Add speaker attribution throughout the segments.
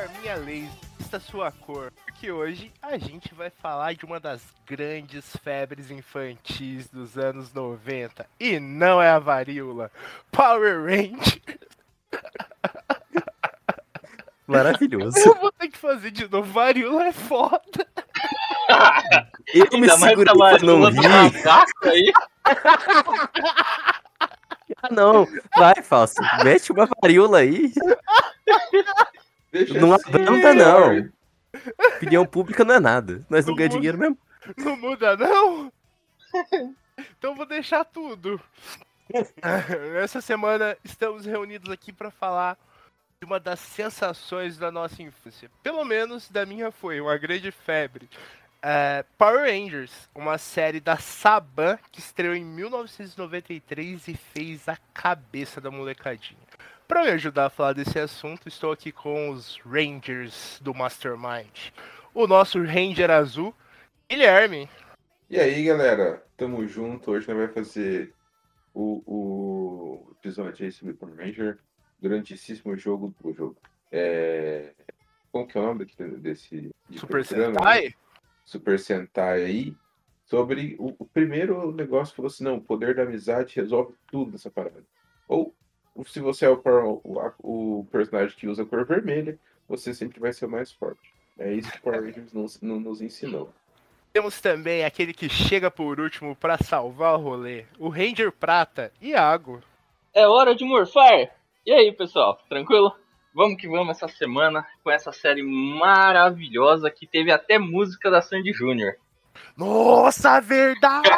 Speaker 1: Mastermind. Pegue sua arminha laser, vista sua cor. Porque hoje a gente vai falar de uma das grandes febres infantis dos anos 90. E não é a varíola. Power Rangers.
Speaker 2: Maravilhoso.
Speaker 1: Eu vou ter que fazer de novo. Varíola é foda.
Speaker 2: Eu me
Speaker 3: Ainda mais
Speaker 2: segurei pra não rir. Ah, não. Vai, Falso. Mete uma varíola aí.
Speaker 4: Deixa
Speaker 2: Não
Speaker 4: assim,
Speaker 2: abanda, não. Opinião pública não é nada. Nós não ganhamos dinheiro mesmo.
Speaker 1: Não muda, não? Então vou deixar tudo. Essa semana estamos reunidos aqui para falar de uma das sensações da nossa infância. Pelo menos da minha foi, uma grande febre. É, Power Rangers, uma série da Saban que estreou em 1993 e fez a cabeça da molecadinha. Para me ajudar a falar desse assunto, estou aqui com os Rangers do Mastermind. O nosso Ranger azul, Guilherme.
Speaker 4: E aí, galera, tamo junto. Hoje nós vamos fazer o, o episódio aí sobre Power Ranger. Grandíssimo jogo do jogo. É... Como que é o nome desse de
Speaker 1: Super
Speaker 4: programa,
Speaker 1: Sentai?
Speaker 4: né? Super Sentai aí. Sobre o, o primeiro negócio falou assim: não, o poder da amizade resolve tudo nessa parada. Ou se você é o, o, o personagem que usa a cor vermelha, você sempre vai ser o mais forte. É isso que o Power Rangers nos, não nos ensinou.
Speaker 1: Temos também aquele que chega por último para salvar o rolê, o Ranger Prata, Iago.
Speaker 3: É hora de morfar. E aí, pessoal, tranquilo? Vamos que vamos essa semana com essa série maravilhosa que teve até música da Sandy Júnior.
Speaker 1: Nossa, verdade!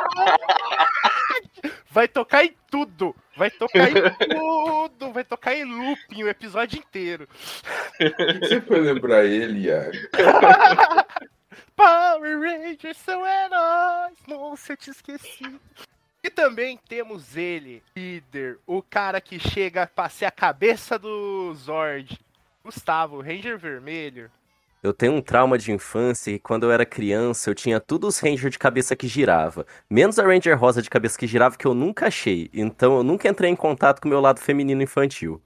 Speaker 1: Vai tocar em tudo! Vai tocar em tudo! Vai tocar em looping o episódio inteiro.
Speaker 4: Você foi lembrar ele, Iago?
Speaker 1: Power Rangers são heróis! Nossa, eu te esqueci. E também temos ele, líder, o cara que chega pra ser a cabeça do Zord. Gustavo, Ranger Vermelho.
Speaker 2: Eu tenho um trauma de infância e quando eu era criança eu tinha todos os Ranger de cabeça que girava. Menos a Ranger rosa de cabeça que girava que eu nunca achei. Então eu nunca entrei em contato com o meu lado feminino infantil.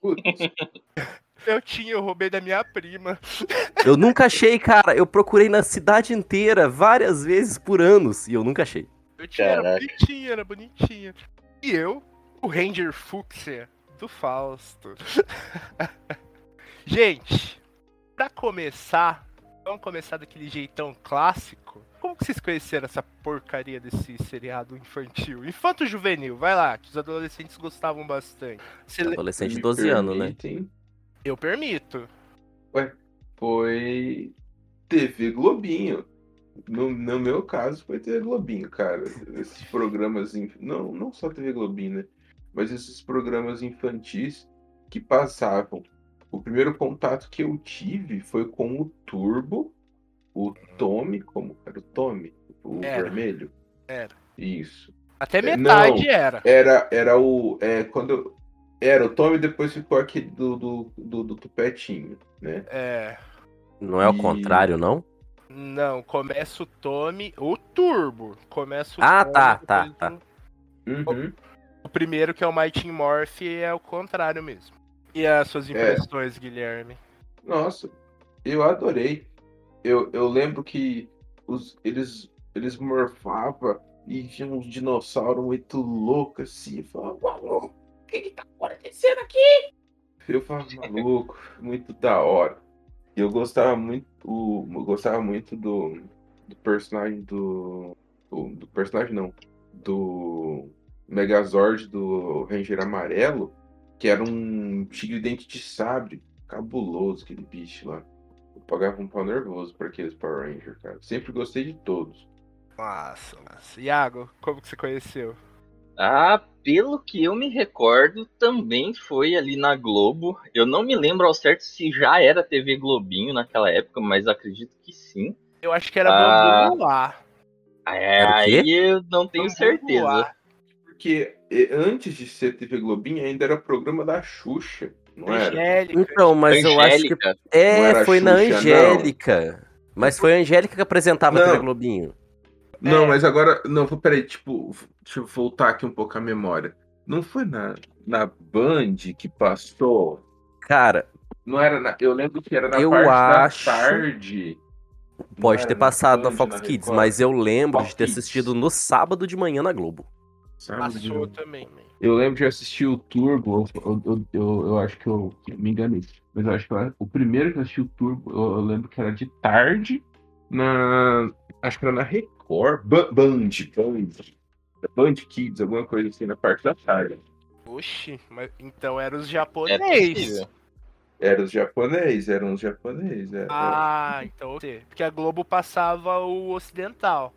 Speaker 4: Putz,
Speaker 1: Eu tinha, eu roubei da minha prima.
Speaker 2: Eu nunca achei, cara. Eu procurei na cidade inteira várias vezes por anos e eu nunca achei.
Speaker 1: Eu tinha, era bonitinha, era bonitinha. E eu, o Ranger Fúcsia do Fausto. Gente, pra começar, vamos começar daquele jeitão clássico. Como que vocês conheceram essa porcaria desse seriado infantil? Infanto juvenil, vai lá, que os adolescentes gostavam bastante. Você le-
Speaker 2: Adolescente de
Speaker 4: me
Speaker 2: 12 anos, né?
Speaker 1: Eu permito.
Speaker 4: Foi TV Globinho. No, no meu caso, foi TV Globinho, cara. Esses programas. inf- Não, não só TV Globinho, né? Mas esses programas infantis que passavam. O primeiro contato que eu tive foi com o Turbo, o Tommy, como era o Tommy? O
Speaker 1: Era.
Speaker 4: vermelho?
Speaker 1: Era.
Speaker 4: Isso.
Speaker 1: Até
Speaker 4: É,
Speaker 1: metade
Speaker 4: não.
Speaker 1: era.
Speaker 4: Era, era o. É, quando eu- Era o Tommy, depois ficou aquele do, do, do, do Tupetinho, né?
Speaker 1: É.
Speaker 2: Não é o
Speaker 4: E-
Speaker 2: contrário, não?
Speaker 1: Não, começa o Tommy, o Turbo. Começa o
Speaker 2: Ah,
Speaker 1: Tommy,
Speaker 2: tá, tá,
Speaker 1: o-
Speaker 4: Uhum.
Speaker 1: O primeiro, que é o Mighty Morph, é o contrário mesmo. E as suas impressões, Guilherme?
Speaker 4: Nossa, eu adorei. Eu, eu lembro que os, eles, eles morfavam e tinha uns dinossauros muito loucos assim. Eu falava, maluco, o que que tá acontecendo aqui? Eu falava, maluco, muito da hora. E eu gostava muito, eu gostava muito do, do personagem do, do. Do personagem não. Do Megazord do Ranger Amarelo, que era um tigre dente de sabre. Cabuloso aquele bicho lá. Eu pagava um pau nervoso pra aqueles Power Ranger, cara. Sempre gostei de todos.
Speaker 1: Nossa, nossa. Iago, como que você conheceu?
Speaker 3: Ah, pelo que eu me recordo, também foi ali na Globo. Eu não me lembro ao certo se já era TV Globinho naquela época, mas acredito que sim.
Speaker 1: Eu acho que era
Speaker 3: Ah.
Speaker 1: Bambu Luar.
Speaker 3: É, aí eu não tenho
Speaker 1: Bambu
Speaker 3: certeza.
Speaker 1: Luar.
Speaker 4: Porque antes de ser TV Globinho ainda era programa da Xuxa, não era?
Speaker 1: Angélica.
Speaker 2: Então, mas eu acho que.
Speaker 3: Angélica.
Speaker 4: Não
Speaker 2: É,
Speaker 4: era
Speaker 2: foi na
Speaker 4: Xuxa, não.
Speaker 2: Angélica. Mas foi a Angélica que apresentava a
Speaker 4: Não.
Speaker 2: TV Globinho.
Speaker 4: Não,
Speaker 1: É.
Speaker 4: mas agora. Não, vou- peraí, tipo, deixa eu voltar aqui um pouco a memória. Não foi na, na Band que passou?
Speaker 2: Cara,
Speaker 4: Não era na. Eu lembro que era na
Speaker 2: Eu
Speaker 4: parte
Speaker 2: acho-
Speaker 4: da tarde. Não
Speaker 2: pode
Speaker 4: era
Speaker 2: ter
Speaker 4: na
Speaker 2: passado na Fox
Speaker 4: na
Speaker 2: Kids,
Speaker 4: Record?
Speaker 2: mas eu lembro
Speaker 4: Fox
Speaker 2: de ter
Speaker 4: Kids.
Speaker 2: assistido no sábado de manhã na Globo.
Speaker 4: Sábado
Speaker 1: Passou também.
Speaker 4: Eu lembro de assistir o Turbo, eu, eu, eu, eu acho que eu me enganei, mas eu acho que eu- o primeiro que eu assisti o Turbo, eu, eu lembro que era de tarde, na. Acho que era na Record, Ba- Band, Band, Band Kids, alguma coisa assim, na parte da tarde.
Speaker 1: Oxi, mas então eram os
Speaker 3: É
Speaker 1: japoneses.
Speaker 4: Eram os japoneses, eram os japoneses. Era...
Speaker 1: ah, então. Porque a Globo passava o ocidental.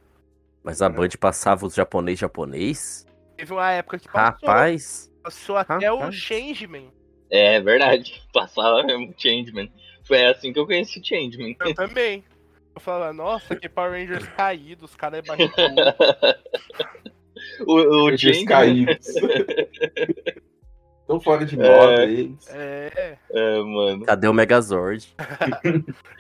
Speaker 2: Mas a Band passava os japonês japonês?
Speaker 1: Teve uma época que passou.
Speaker 2: Rapaz.
Speaker 1: Passou até o
Speaker 2: rapaz.
Speaker 1: Changeman.
Speaker 3: É verdade. Passava mesmo Changeman. Foi assim que eu conheci o Changeman.
Speaker 1: Eu também. Eu falava, nossa, que Power Rangers caído, os caras é barrigudo.
Speaker 3: o o Changeman.
Speaker 4: caídos. Estão fora de moda eles.
Speaker 1: É.
Speaker 3: É, mano.
Speaker 2: Cadê o Megazord?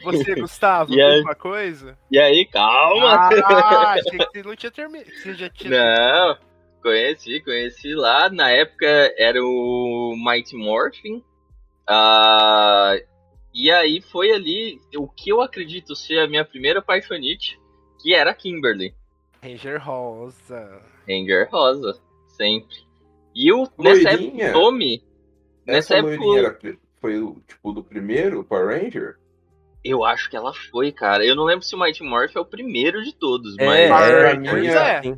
Speaker 1: Você, Gustavo,
Speaker 3: E aí?
Speaker 1: alguma coisa?
Speaker 3: E aí, calma!
Speaker 1: Ah, achei que você não tinha terminado. Você já tinha.
Speaker 3: Não, conheci, conheci lá. Na época era o Mighty Morphin. Ah, e aí foi ali o que eu acredito ser a minha primeira paixonite, que era a Kimberly.
Speaker 1: Ranger Rosa.
Speaker 3: Ranger Rosa, sempre. E o, nessa época o Tommy, nessa
Speaker 4: Essa
Speaker 3: época
Speaker 4: foi o tipo do primeiro Power Ranger?
Speaker 3: eu acho que ela foi, cara. Eu não lembro se o Mighty Morphin é o primeiro de todos,
Speaker 2: É,
Speaker 3: mas.
Speaker 4: Pra
Speaker 2: é,
Speaker 4: mim
Speaker 1: é.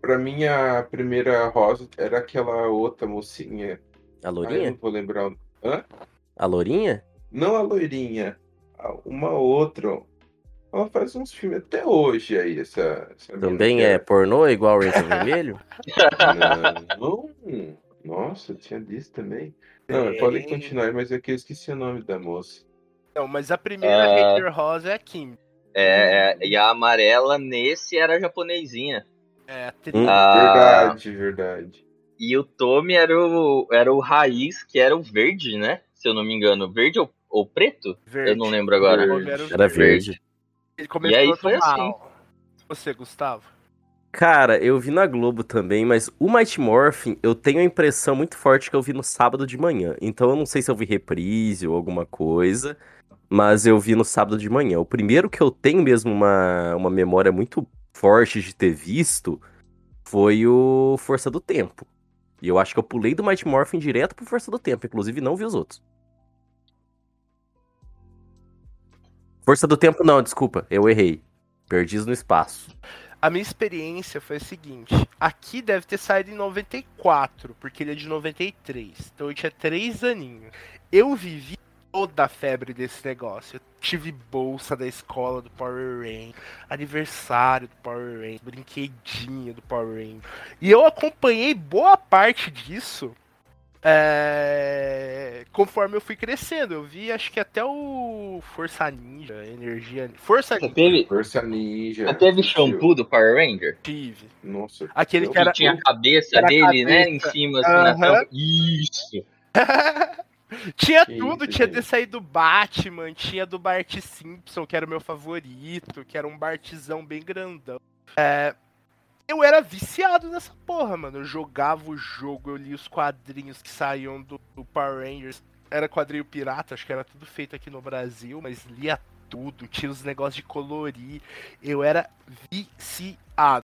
Speaker 4: Pra mim, a primeira rosa era aquela outra mocinha.
Speaker 2: A
Speaker 4: Ah, eu
Speaker 2: Lourinha?
Speaker 4: não vou lembrar. Hã?
Speaker 2: A Lourinha?
Speaker 4: Não a loirinha. a- Uma outra. Ela faz uns filmes até hoje aí, essa. essa
Speaker 2: Também é pornô igual o Ranger Vermelho?
Speaker 4: Não, não. Nossa, tinha disso também. Não, podem continuar, aí, mas é que eu esqueci o nome da moça.
Speaker 1: Não, mas a primeira
Speaker 3: Ah.
Speaker 1: Ranger Rosa é a Kim.
Speaker 3: É, é, e a amarela nesse era a japonesinha.
Speaker 1: É.
Speaker 2: Hum.
Speaker 3: Ah,
Speaker 4: Verdade, verdade.
Speaker 3: E o Tommy era o, era o raiz, que era o verde, né? Se eu não me engano. Verde ou, ou preto?
Speaker 1: verde.
Speaker 3: Eu não lembro agora.
Speaker 1: Nome era, verde.
Speaker 2: verde.
Speaker 1: Ele começou
Speaker 3: E aí foi assim.
Speaker 1: Você, Gustavo?
Speaker 2: Cara, eu vi na Globo também, mas o Mighty Morphin, eu tenho a impressão muito forte que eu vi no sábado de manhã. Então eu não sei se eu vi reprise ou alguma coisa, mas eu vi no sábado de manhã. O primeiro que eu tenho mesmo uma, uma memória muito forte de ter visto foi o Força do Tempo. E eu acho que eu pulei do Mighty Morphin direto pro Força do Tempo, inclusive não vi os outros. Força do Tempo não, desculpa, eu errei. Perdidos no espaço.
Speaker 1: A minha experiência foi a seguinte: aqui deve ter saído em 94, porque ele é de 93. Então eu tinha três aninhos. Eu vivi toda a febre desse negócio. Eu tive bolsa da escola do Power Ranger, aniversário do Power Ranger, brinquedinho do Power Ranger. E eu acompanhei boa parte disso. é, Conforme eu fui crescendo, eu vi acho que até o Força Ninja, Energia. Força
Speaker 3: Você
Speaker 1: Ninja
Speaker 3: teve,
Speaker 4: Força Ninja.
Speaker 3: você teve shampoo do Power Ranger?
Speaker 1: tive.
Speaker 4: Nossa.
Speaker 1: Aquele que era.
Speaker 3: Que tinha a cabeça
Speaker 1: Era
Speaker 3: dele, né? Em
Speaker 1: cabeça.
Speaker 3: cima, assim, na
Speaker 1: Aham.
Speaker 3: tampa. Isso!
Speaker 1: tinha
Speaker 4: Que
Speaker 1: tudo,
Speaker 4: isso,
Speaker 1: tinha ter saído do Batman, tinha do Bart Simpson, que era o meu favorito, que era um Bartzão bem grandão. É, eu era viciado nessa porra, mano. Eu jogava o jogo, eu li os quadrinhos que saíam do, do Power Rangers. Era quadrinho pirata, acho que era tudo feito aqui no Brasil, mas lia tudo, tinha os negócios de colorir. Eu era viciado.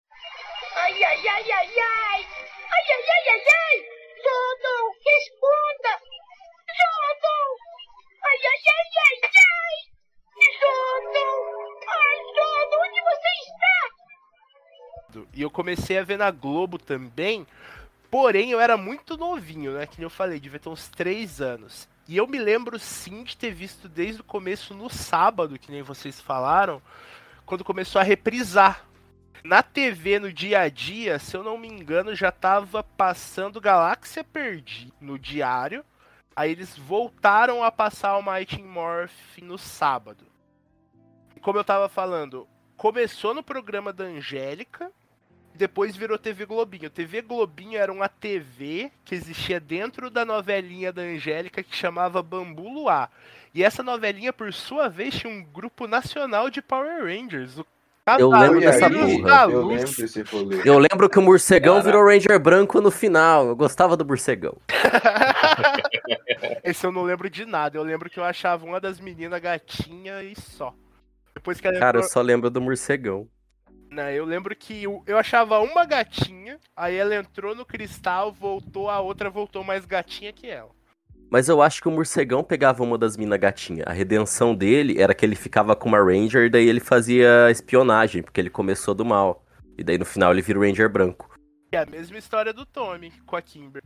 Speaker 5: Ai, ai, ai, ai, ai! Ai, ai, ai, ai, ai! Jordan, responda!
Speaker 1: E eu comecei a ver na Globo também. Porém, eu era muito novinho, né? Que eu falei, devia ter uns 3 anos. E eu me lembro sim de ter visto desde o começo no sábado, que nem vocês falaram, quando começou a reprisar. Na TV, no dia a dia, se eu não me engano, já tava passando Galáxia Perdi no diário. Aí eles voltaram a passar o Mighty Morph no sábado. Como eu tava falando, começou no programa da Angélica, depois virou TV Globinho. TV Globinho era uma TV que existia dentro da novelinha da Angélica que chamava Bambu Luar. E essa novelinha, por sua vez, tinha um grupo nacional de Power Rangers. O
Speaker 2: Eu lembro dessa porra.
Speaker 4: Eu lembro desse rolê.
Speaker 2: Eu lembro que o morcegão
Speaker 4: Cara.
Speaker 2: virou Ranger branco no final. Eu gostava do morcegão.
Speaker 1: Esse eu não lembro de nada. Eu lembro que eu achava uma das meninas gatinha e só. Depois que ela
Speaker 2: Cara, eu só lembro do morcegão.
Speaker 1: Né, eu lembro que eu, eu achava uma gatinha, aí ela entrou no cristal, voltou, a outra voltou mais gatinha que ela.
Speaker 2: Mas eu acho que o morcegão pegava uma das minas gatinhas. A redenção dele era que ele ficava com uma Ranger, daí ele fazia espionagem, porque ele começou do mal. E daí no final ele vira o Ranger branco.
Speaker 1: É a mesma história do Tommy com a Kimber.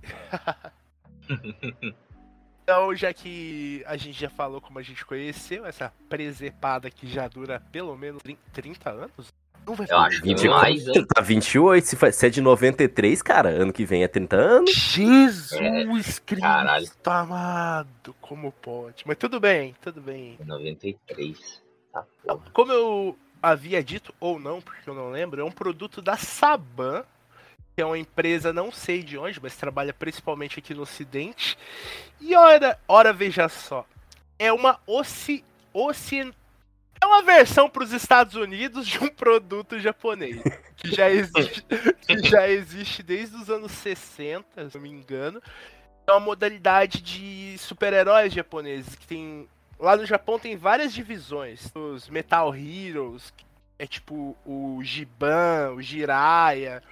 Speaker 1: então, já que a gente já falou como a gente conheceu, essa presepada que já dura pelo menos 30 anos? Não vai
Speaker 3: Eu acho que
Speaker 2: 20
Speaker 3: mais?
Speaker 2: Tá 28, se, se é de 93, cara, ano que vem é 30 anos.
Speaker 1: Jesus Cristo
Speaker 3: caralho.
Speaker 1: amado, como pode? Mas tudo bem, tudo bem.
Speaker 3: 93. Tá, porra.
Speaker 1: Como eu havia dito, ou não, porque eu não lembro, é um produto da Saban, que é uma empresa, não sei de onde, mas trabalha principalmente aqui no Ocidente. E ora, ora veja só, é uma oci, oci, é uma versão para os Estados Unidos de um produto japonês, que já existe, que já existe desde os anos 60, se não me engano. É uma modalidade de super-heróis japoneses que tem Lá no Japão tem várias divisões. Os Metal Heroes, que é tipo o Giban, o Jiraiya.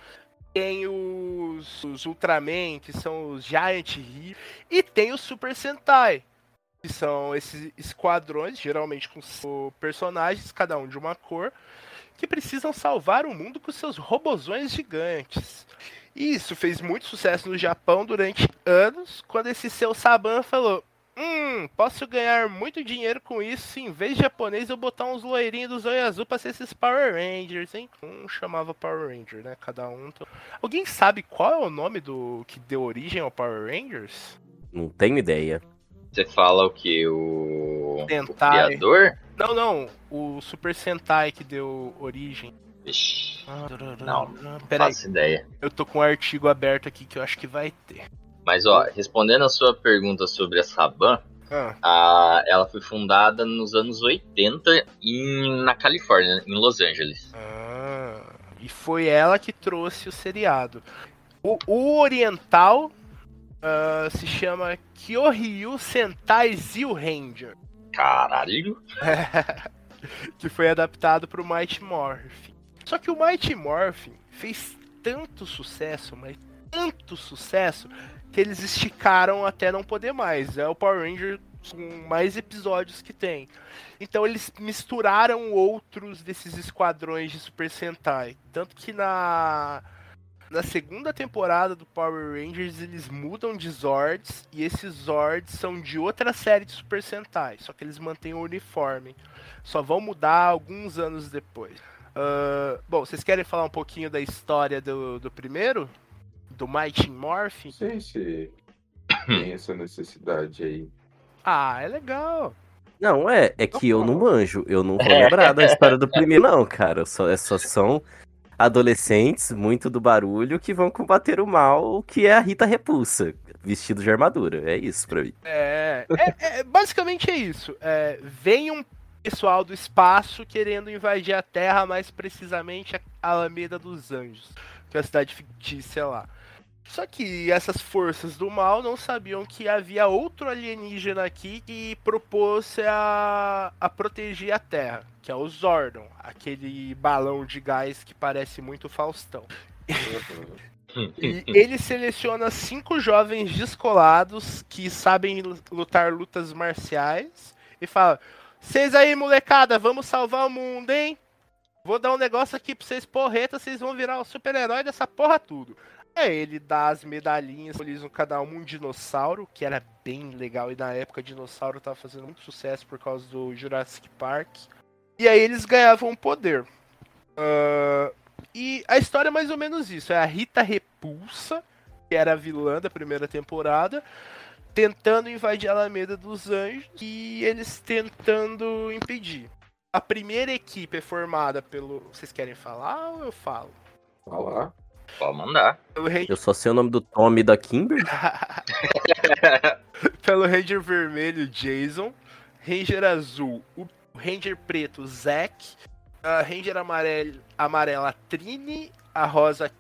Speaker 1: Tem os, os Ultraman, que são os Giant Heroes. E tem os Super Sentai, são esses esquadrões, geralmente com personagens, cada um de uma cor, que precisam salvar o mundo com seus robozões gigantes. E isso fez muito sucesso no Japão durante anos, quando esse seu Saban falou: Hum, posso ganhar muito dinheiro com isso se em vez de japonês eu botar uns loirinhos do zóio azul pra ser esses Power Rangers, hein? Um chamava Power Ranger, né? Cada um. Alguém sabe qual é o nome do que deu origem ao Power Rangers?
Speaker 2: Não tenho ideia.
Speaker 3: Você fala o que? O, o
Speaker 1: Sentai.
Speaker 3: criador?
Speaker 1: Não, não. O Super Sentai que deu origem.
Speaker 3: Vixe,
Speaker 1: Não,
Speaker 3: não
Speaker 1: Peraí,
Speaker 3: faço ideia.
Speaker 1: eu tô com um artigo aberto aqui que eu acho que vai ter.
Speaker 3: Mas ó, respondendo a sua pergunta sobre a Saban,
Speaker 1: Ah,
Speaker 3: a, ela foi fundada nos anos 80 em, na Califórnia, em Los Angeles.
Speaker 1: ah, e foi ela que trouxe o seriado. O, o oriental ah, se chama Kyoryu Sentai Zil Ranger.
Speaker 3: Caralho!
Speaker 1: que foi adaptado para o Mighty Morphin. Só que o Mighty Morphin fez tanto sucesso, mas tanto sucesso, que eles esticaram até não poder mais. É o Power Ranger com mais episódios que tem. Então eles misturaram outros desses esquadrões de Super Sentai. Tanto que na na segunda temporada do Power Rangers eles mudam de Zords e esses Zords são de outra série de Super Sentai, só que eles mantêm o uniforme. Só vão mudar alguns anos depois. Ah, bom, vocês querem falar um pouquinho da história do, do primeiro? Do Mighty Morphin?
Speaker 4: Não sei se tem essa necessidade aí.
Speaker 1: Ah, é legal.
Speaker 2: Não, é, é que eu não manjo. Eu não vou lembrar da história do primeiro, não, cara. Só, é só são adolescentes, muito do barulho, que vão combater o mal, que é a Rita Repulsa, vestido de armadura. É isso pra mim.
Speaker 1: É, é- é- basicamente é isso. É, vem um pessoal do espaço querendo invadir a Terra, mais precisamente a Alameda dos Anjos, que é a cidade fictícia lá. Só que essas forças do mal não sabiam que havia outro alienígena aqui que propôs a, a proteger a Terra, que é o Zordon, aquele balão de gás que parece muito Faustão. E ele seleciona cinco jovens descolados que sabem lu- lutar lutas marciais e fala: Vocês aí, molecada, vamos salvar o mundo, hein? Vou dar um negócio aqui pra vocês, porreta, vocês vão virar o super-herói dessa porra tudo. Aí ele dá as medalhinhas, eles cada um um dinossauro, que era bem legal, e na época dinossauro tava fazendo muito sucesso por causa do Jurassic Park. E aí eles ganhavam poder. Ah, E a história é mais ou menos isso. É a Rita Repulsa, que era a vilã da primeira temporada, tentando invadir a Alameda dos Anjos e eles tentando impedir. A primeira equipe é formada pelo. Vocês querem falar ou eu falo?
Speaker 4: Falar.
Speaker 3: Pode mandar.
Speaker 1: Pelo Ranger,
Speaker 2: Eu só sei o nome do Tommy e da Kimber.
Speaker 1: pelo Ranger Vermelho, Jason. Ranger Azul, o Ranger Preto, Zack. A Ranger amarelo, Amarela, Trini. A Rosa,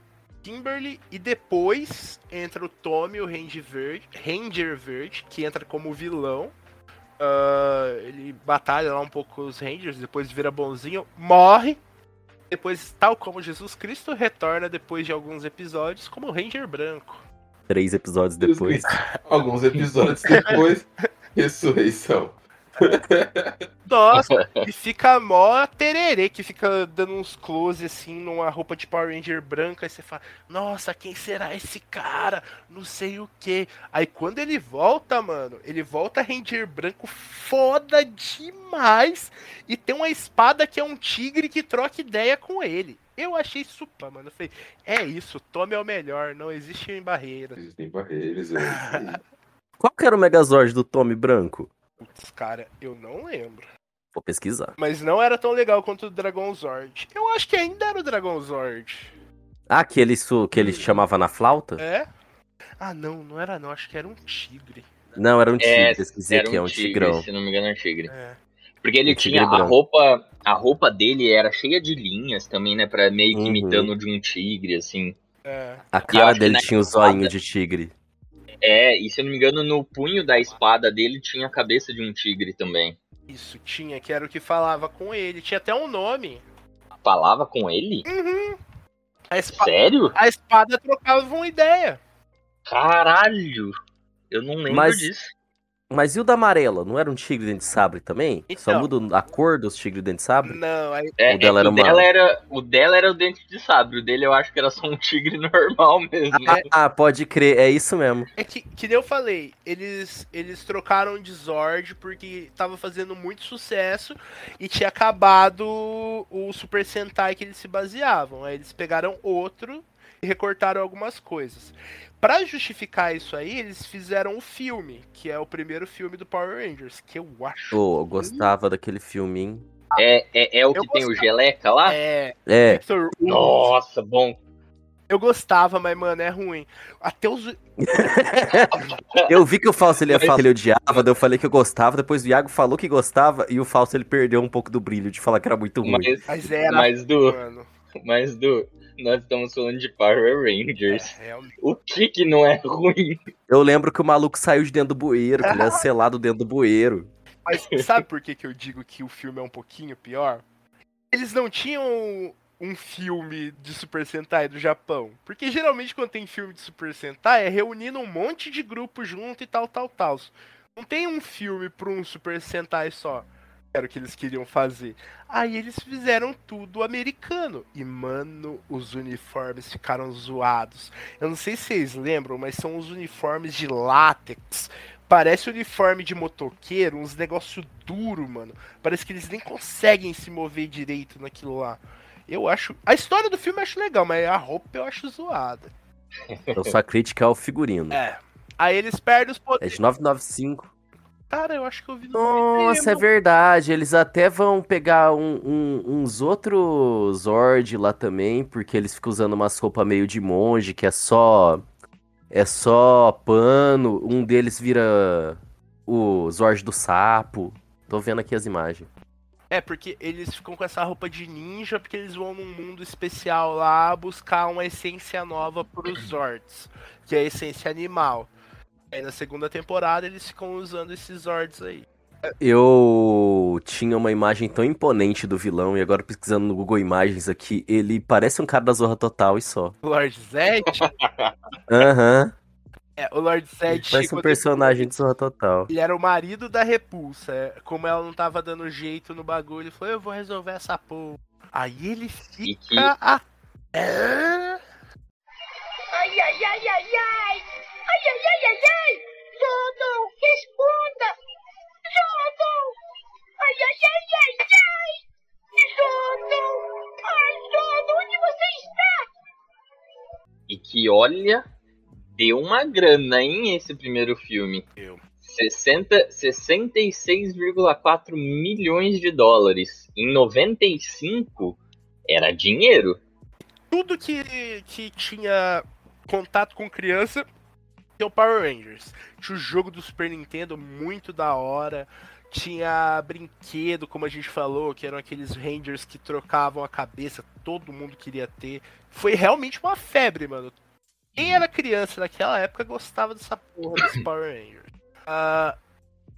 Speaker 1: Kimberly. E depois entra o Tommy, o Ranger Verde, Ranger Verde que entra como vilão. Ah, ele batalha lá um pouco com os Rangers, depois vira bonzinho, morre. Depois, tal como Jesus Cristo, retorna depois de alguns episódios como Ranger Branco.
Speaker 2: Três episódios depois.
Speaker 4: Alguns episódios depois, ressurreição.
Speaker 1: Nossa, e fica mó tererê, que fica dando uns close assim numa roupa de Power Ranger branca. Aí você fala, nossa, quem será esse cara? Não sei o que. Aí quando ele volta, mano, ele volta Ranger branco foda demais. E tem uma espada que é um tigre que troca ideia com ele. Eu achei super, mano. Eu falei, é isso, Tommy é o melhor, não existe barreira.
Speaker 4: Existem barreiras. é.
Speaker 2: Qual que era o Megazord do Tommy branco?
Speaker 1: Putz, cara, eu não lembro.
Speaker 2: Vou pesquisar.
Speaker 1: Mas não era tão legal quanto o Dragon Zord. Eu acho que ainda era o Dragon Zord.
Speaker 2: Ah, que ele, su- que ele chamava na flauta?
Speaker 1: É? Ah, não, não era não. Acho que era um tigre.
Speaker 2: Não, era um tigre.
Speaker 3: É,
Speaker 2: pesquisei
Speaker 3: Era
Speaker 2: aqui, é
Speaker 3: um
Speaker 2: um
Speaker 3: tigre,
Speaker 2: tigrão.
Speaker 3: se não me engano, é um tigre.
Speaker 1: É.
Speaker 3: Porque ele
Speaker 2: Um
Speaker 3: tinha a
Speaker 2: branco.
Speaker 3: roupa. A roupa dele era cheia de linhas também, né? Pra meio que
Speaker 2: Uhum.
Speaker 3: imitando de um tigre, assim.
Speaker 1: É.
Speaker 2: A cara dele tinha o zoinho de tigre.
Speaker 3: É, e se eu não me engano, no punho da espada dele tinha a cabeça de um tigre também.
Speaker 1: Isso, tinha, que era o que falava com ele. Tinha até um nome.
Speaker 3: Falava com ele?
Speaker 1: Uhum. A, espa-
Speaker 3: Sério?
Speaker 1: a espada trocava uma ideia.
Speaker 3: Caralho! Eu não lembro
Speaker 2: Mas-
Speaker 3: disso.
Speaker 2: Mas e o da amarela? Não era um tigre dente de sabre também? Só
Speaker 1: Então.
Speaker 2: muda a cor dos tigres dente de sabre?
Speaker 1: Não, aí.
Speaker 3: É,
Speaker 2: O dela
Speaker 3: é,
Speaker 2: era
Speaker 3: o, dela era, o dela era o dente de sabre, o dele eu acho que era só um tigre normal mesmo.
Speaker 2: Ah, pode crer, é isso mesmo.
Speaker 1: É que, que nem eu falei, eles, eles trocaram de Zord porque tava fazendo muito sucesso e tinha acabado o Super Sentai que eles se baseavam. Aí eles pegaram outro recortaram algumas coisas. Pra justificar isso aí, eles fizeram o filme, que é o primeiro filme do Power Rangers, que eu acho.
Speaker 2: Pô, eu gostava daquele filme, hein?
Speaker 3: É, é, é o
Speaker 1: Eu
Speaker 3: que tem o
Speaker 1: gostava.
Speaker 3: geleca lá?
Speaker 1: É,
Speaker 2: É.
Speaker 3: Nossa, bom.
Speaker 1: Eu gostava, mas, mano, é ruim. Até os.
Speaker 2: eu vi que o Falso ele ia falar que ele odiava, daí eu falei que eu gostava, depois o Iago falou que gostava e o Falso ele perdeu um pouco do brilho de falar que era muito ruim.
Speaker 3: Mas,
Speaker 1: Mas era.
Speaker 3: mas do,
Speaker 1: Mano.
Speaker 3: mas do, nós estamos falando de Power Rangers.
Speaker 1: É.
Speaker 3: O que que não é ruim?
Speaker 2: Eu lembro que o maluco saiu de dentro do bueiro, que ele era selado dentro do bueiro.
Speaker 1: Mas sabe por que, que eu digo que o filme é um pouquinho pior? Eles não tinham um filme de Super Sentai do Japão. Porque geralmente quando tem filme de Super Sentai é reunindo um monte de grupo junto e tal, tal, tal. Não tem um filme pra um Super Sentai só. Era o que eles queriam fazer. Aí eles fizeram tudo americano. E, mano, os uniformes ficaram zoados. Eu não sei se vocês lembram, mas são os uniformes de látex. Parece uniforme de motoqueiro, uns negócio duro, mano. Parece que eles nem conseguem se mover direito naquilo lá. Eu acho. A história do filme eu acho legal, mas a roupa eu acho zoada.
Speaker 2: Então sua crítica é o figurino.
Speaker 1: É. Aí eles perdem os
Speaker 2: É
Speaker 1: poderes.
Speaker 2: de 995.
Speaker 1: Cara, eu acho que eu vi no
Speaker 2: Nossa, é verdade. Eles até vão pegar um- um- uns outros Zord lá também, porque eles ficam usando umas roupas meio de monge, que é só. É só pano. Um deles vira o Zord do sapo. Tô vendo aqui as imagens.
Speaker 1: É, porque eles ficam com essa roupa de ninja, porque eles vão num mundo especial lá buscar uma essência nova pros Zords, que é a essência animal. Aí na segunda temporada eles ficam usando esses Zords aí.
Speaker 2: Eu tinha uma imagem tão imponente do vilão, e agora pesquisando no Google Imagens aqui, ele parece um cara da Zorra Total e só.
Speaker 1: Lord Zed,
Speaker 2: Aham.
Speaker 1: é, o Lord Zed
Speaker 2: Parece um personagem de Zorra Total.
Speaker 1: Ele era o marido da repulsa. é, Como ela não tava dando jeito no bagulho, ele falou: Eu vou resolver essa porra. Aí ele
Speaker 3: E que-
Speaker 1: fica. A... É?
Speaker 5: Ai, ai, ai, ai, ai! Ai, ai, ai, ai! Zodon, responda! Zodon! Ai, ai, ai, ai, ai! Zodon! Ai, Zodon, onde você
Speaker 3: E olha, deu uma grana, hein, esse primeiro filme.
Speaker 1: Deu.
Speaker 3: 60 66,4 milhões de dólares. Em 95 era dinheiro.
Speaker 1: Tudo que, que tinha contato com criança tem o Power Rangers. Tinha o jogo do Super Nintendo muito da hora. Tinha brinquedo, como a gente falou, que eram aqueles Rangers que trocavam a cabeça, todo mundo queria ter. Foi realmente uma febre, mano. Quem era criança naquela época gostava dessa porra desse Power Rangers. Ah,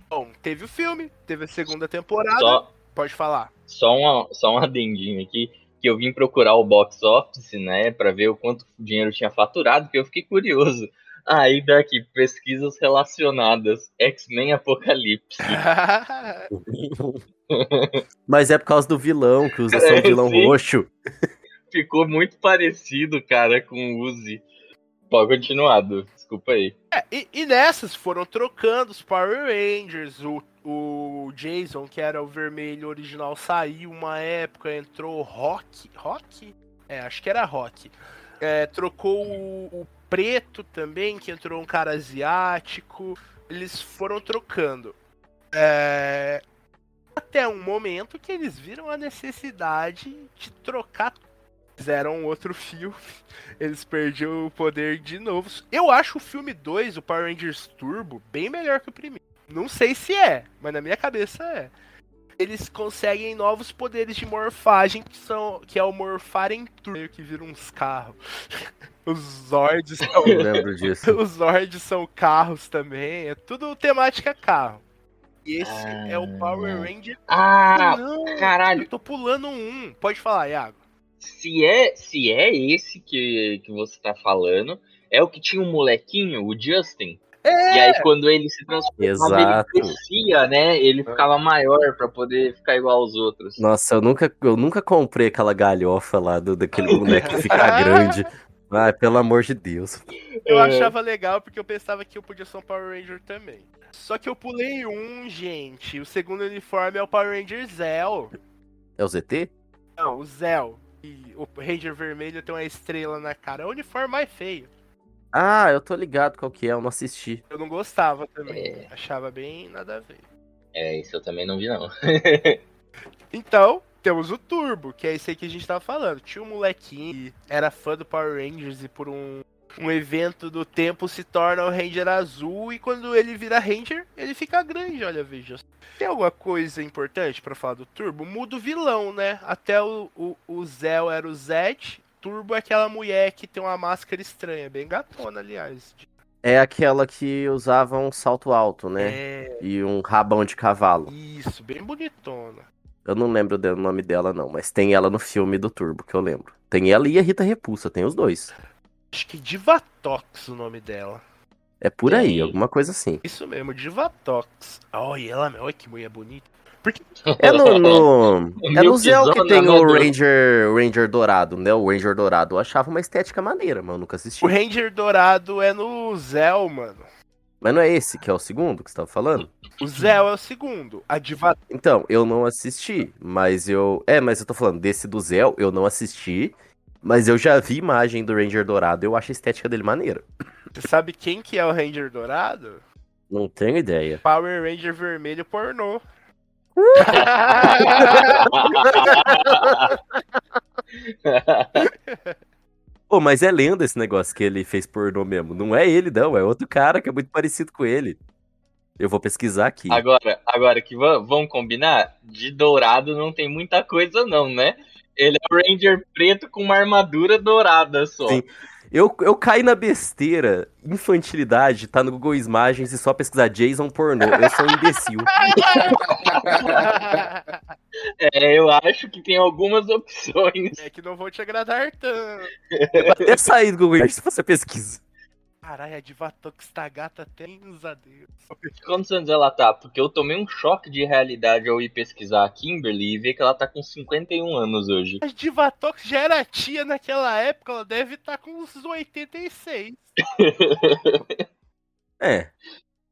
Speaker 1: bom, teve o filme, teve a segunda temporada.
Speaker 3: Só,
Speaker 1: Pode falar.
Speaker 3: só, uma, só um adendinho aqui. Que eu vim procurar o box office, né? Pra ver o quanto dinheiro tinha faturado, porque eu fiquei curioso. Aí daqui, pesquisas relacionadas. X-Men Apocalipse.
Speaker 2: Mas é por causa do vilão, que usa só o vilão
Speaker 3: Sim.
Speaker 2: roxo.
Speaker 3: Ficou muito parecido, cara, com o Uzi. Pode continuar, Du. Desculpa aí.
Speaker 1: É, e, e nessas foram trocando os Power Rangers, o, o Jason, que era o vermelho original, saiu uma época, entrou o Rock. Rock? É, acho que era Rock. É, trocou o, o preto também, que entrou um cara asiático. Eles foram trocando. É, até um momento que eles viram a necessidade de trocar. Fizeram outro filme. Eles perderam o poder de novo. Eu acho o filme 2, o Power Rangers Turbo, bem melhor que o primeiro. Não sei se é, mas na minha cabeça é. Eles conseguem novos poderes de morfagem, que, são, que é o morfar em turbo, meio que viram uns carros. Os Zords são,
Speaker 2: Eu lembro disso.
Speaker 1: os Zords são carros também, é tudo temática carro. E esse
Speaker 3: Ah.
Speaker 1: é o Power Ranger.
Speaker 3: Ah,
Speaker 1: não,
Speaker 3: caralho.
Speaker 1: eu tô pulando um. Pode falar, Iago.
Speaker 3: Se é, se é esse que, que você tá falando, é o que tinha um molequinho, o Justin.
Speaker 1: É,
Speaker 3: E aí quando ele se transformava,
Speaker 2: Exato.
Speaker 3: ele crescia, né? Ele ficava maior pra poder ficar igual aos outros.
Speaker 2: Nossa, eu nunca, eu nunca comprei aquela galhofa lá do, daquele boneco que fica grande. Ai, pelo amor de Deus.
Speaker 1: Eu
Speaker 3: É.
Speaker 1: achava legal porque eu pensava que eu podia ser um Power Ranger também. Só que eu pulei um, gente. O segundo uniforme é o Power Ranger Zell.
Speaker 2: É o ZT?
Speaker 1: Não, o Zell. E o Ranger vermelho tem uma estrela na cara. É o uniforme mais feio.
Speaker 2: Ah, eu tô ligado qual que é, eu não assisti.
Speaker 1: Eu não gostava também.
Speaker 3: É.
Speaker 1: Achava bem nada a ver.
Speaker 3: É, isso eu também não vi, não.
Speaker 1: Então, temos o Turbo, que é esse aí que a gente tava falando. Tinha um molequinho que era fã do Power Rangers e por um, um evento do tempo se torna o Ranger azul e quando ele vira Ranger, ele fica grande, olha, veja. Tem alguma coisa importante pra falar do Turbo? Muda o vilão, né? Até o, o, o Zell era o Zed, Turbo é aquela mulher que tem uma máscara estranha, bem gatona, aliás.
Speaker 2: É aquela que usava um salto alto, né?
Speaker 1: É,
Speaker 2: E um rabão de cavalo.
Speaker 1: isso, bem bonitona.
Speaker 2: Eu não lembro do nome dela, não, mas tem ela no filme do Turbo, que eu lembro. Tem ela e a Rita Repulsa, tem os dois.
Speaker 1: Acho que Divatox o nome dela.
Speaker 2: É por aí,
Speaker 3: Tem.
Speaker 2: alguma coisa assim.
Speaker 1: Isso mesmo, Divatox. Olha ela, olha que mulher bonita. Porque
Speaker 2: É no. no- é no Zell que tem o Ranger, Ranger Dourado, né? O Ranger Dourado. Eu achava uma estética maneira, mas eu nunca assisti.
Speaker 1: o Ranger Dourado é no Zell, mano.
Speaker 2: Mas não é esse que é o segundo que você tava falando?
Speaker 1: O Zell é o segundo. A Diva...
Speaker 2: Então, eu não assisti, mas eu. É, mas eu tô falando desse do Zell, eu não assisti. Mas eu já vi imagem do Ranger Dourado, eu acho a estética dele maneira.
Speaker 1: Você sabe quem que é o Ranger Dourado?
Speaker 2: Não tenho ideia.
Speaker 1: Power Ranger vermelho pornô.
Speaker 2: Pô, mas é lenda esse negócio que ele fez pornô mesmo. Não é ele, não, é outro cara que é muito parecido com ele. Eu vou pesquisar aqui.
Speaker 3: Agora, agora que vamos combinar, de dourado não tem muita coisa não, né? Ele é o Ranger preto com uma armadura dourada só.
Speaker 2: Sim. Eu, eu caí na besteira, infantilidade, tá no Google Imagens e só pesquisar Jason pornô. Eu sou um imbecil.
Speaker 3: É, eu acho que tem algumas opções.
Speaker 1: é que não vou te agradar tanto.
Speaker 2: Até sair do Google Imagens se você pesquisa.
Speaker 1: Caralho, a Divatox tá gata até nos adeus.
Speaker 3: Quantos anos ela tá? Porque eu tomei um choque de realidade ao ir pesquisar a Kimberly e ver que ela tá com 51 anos hoje.
Speaker 1: A Divatox já era tia naquela época, ela deve estar com uns 86.
Speaker 2: É,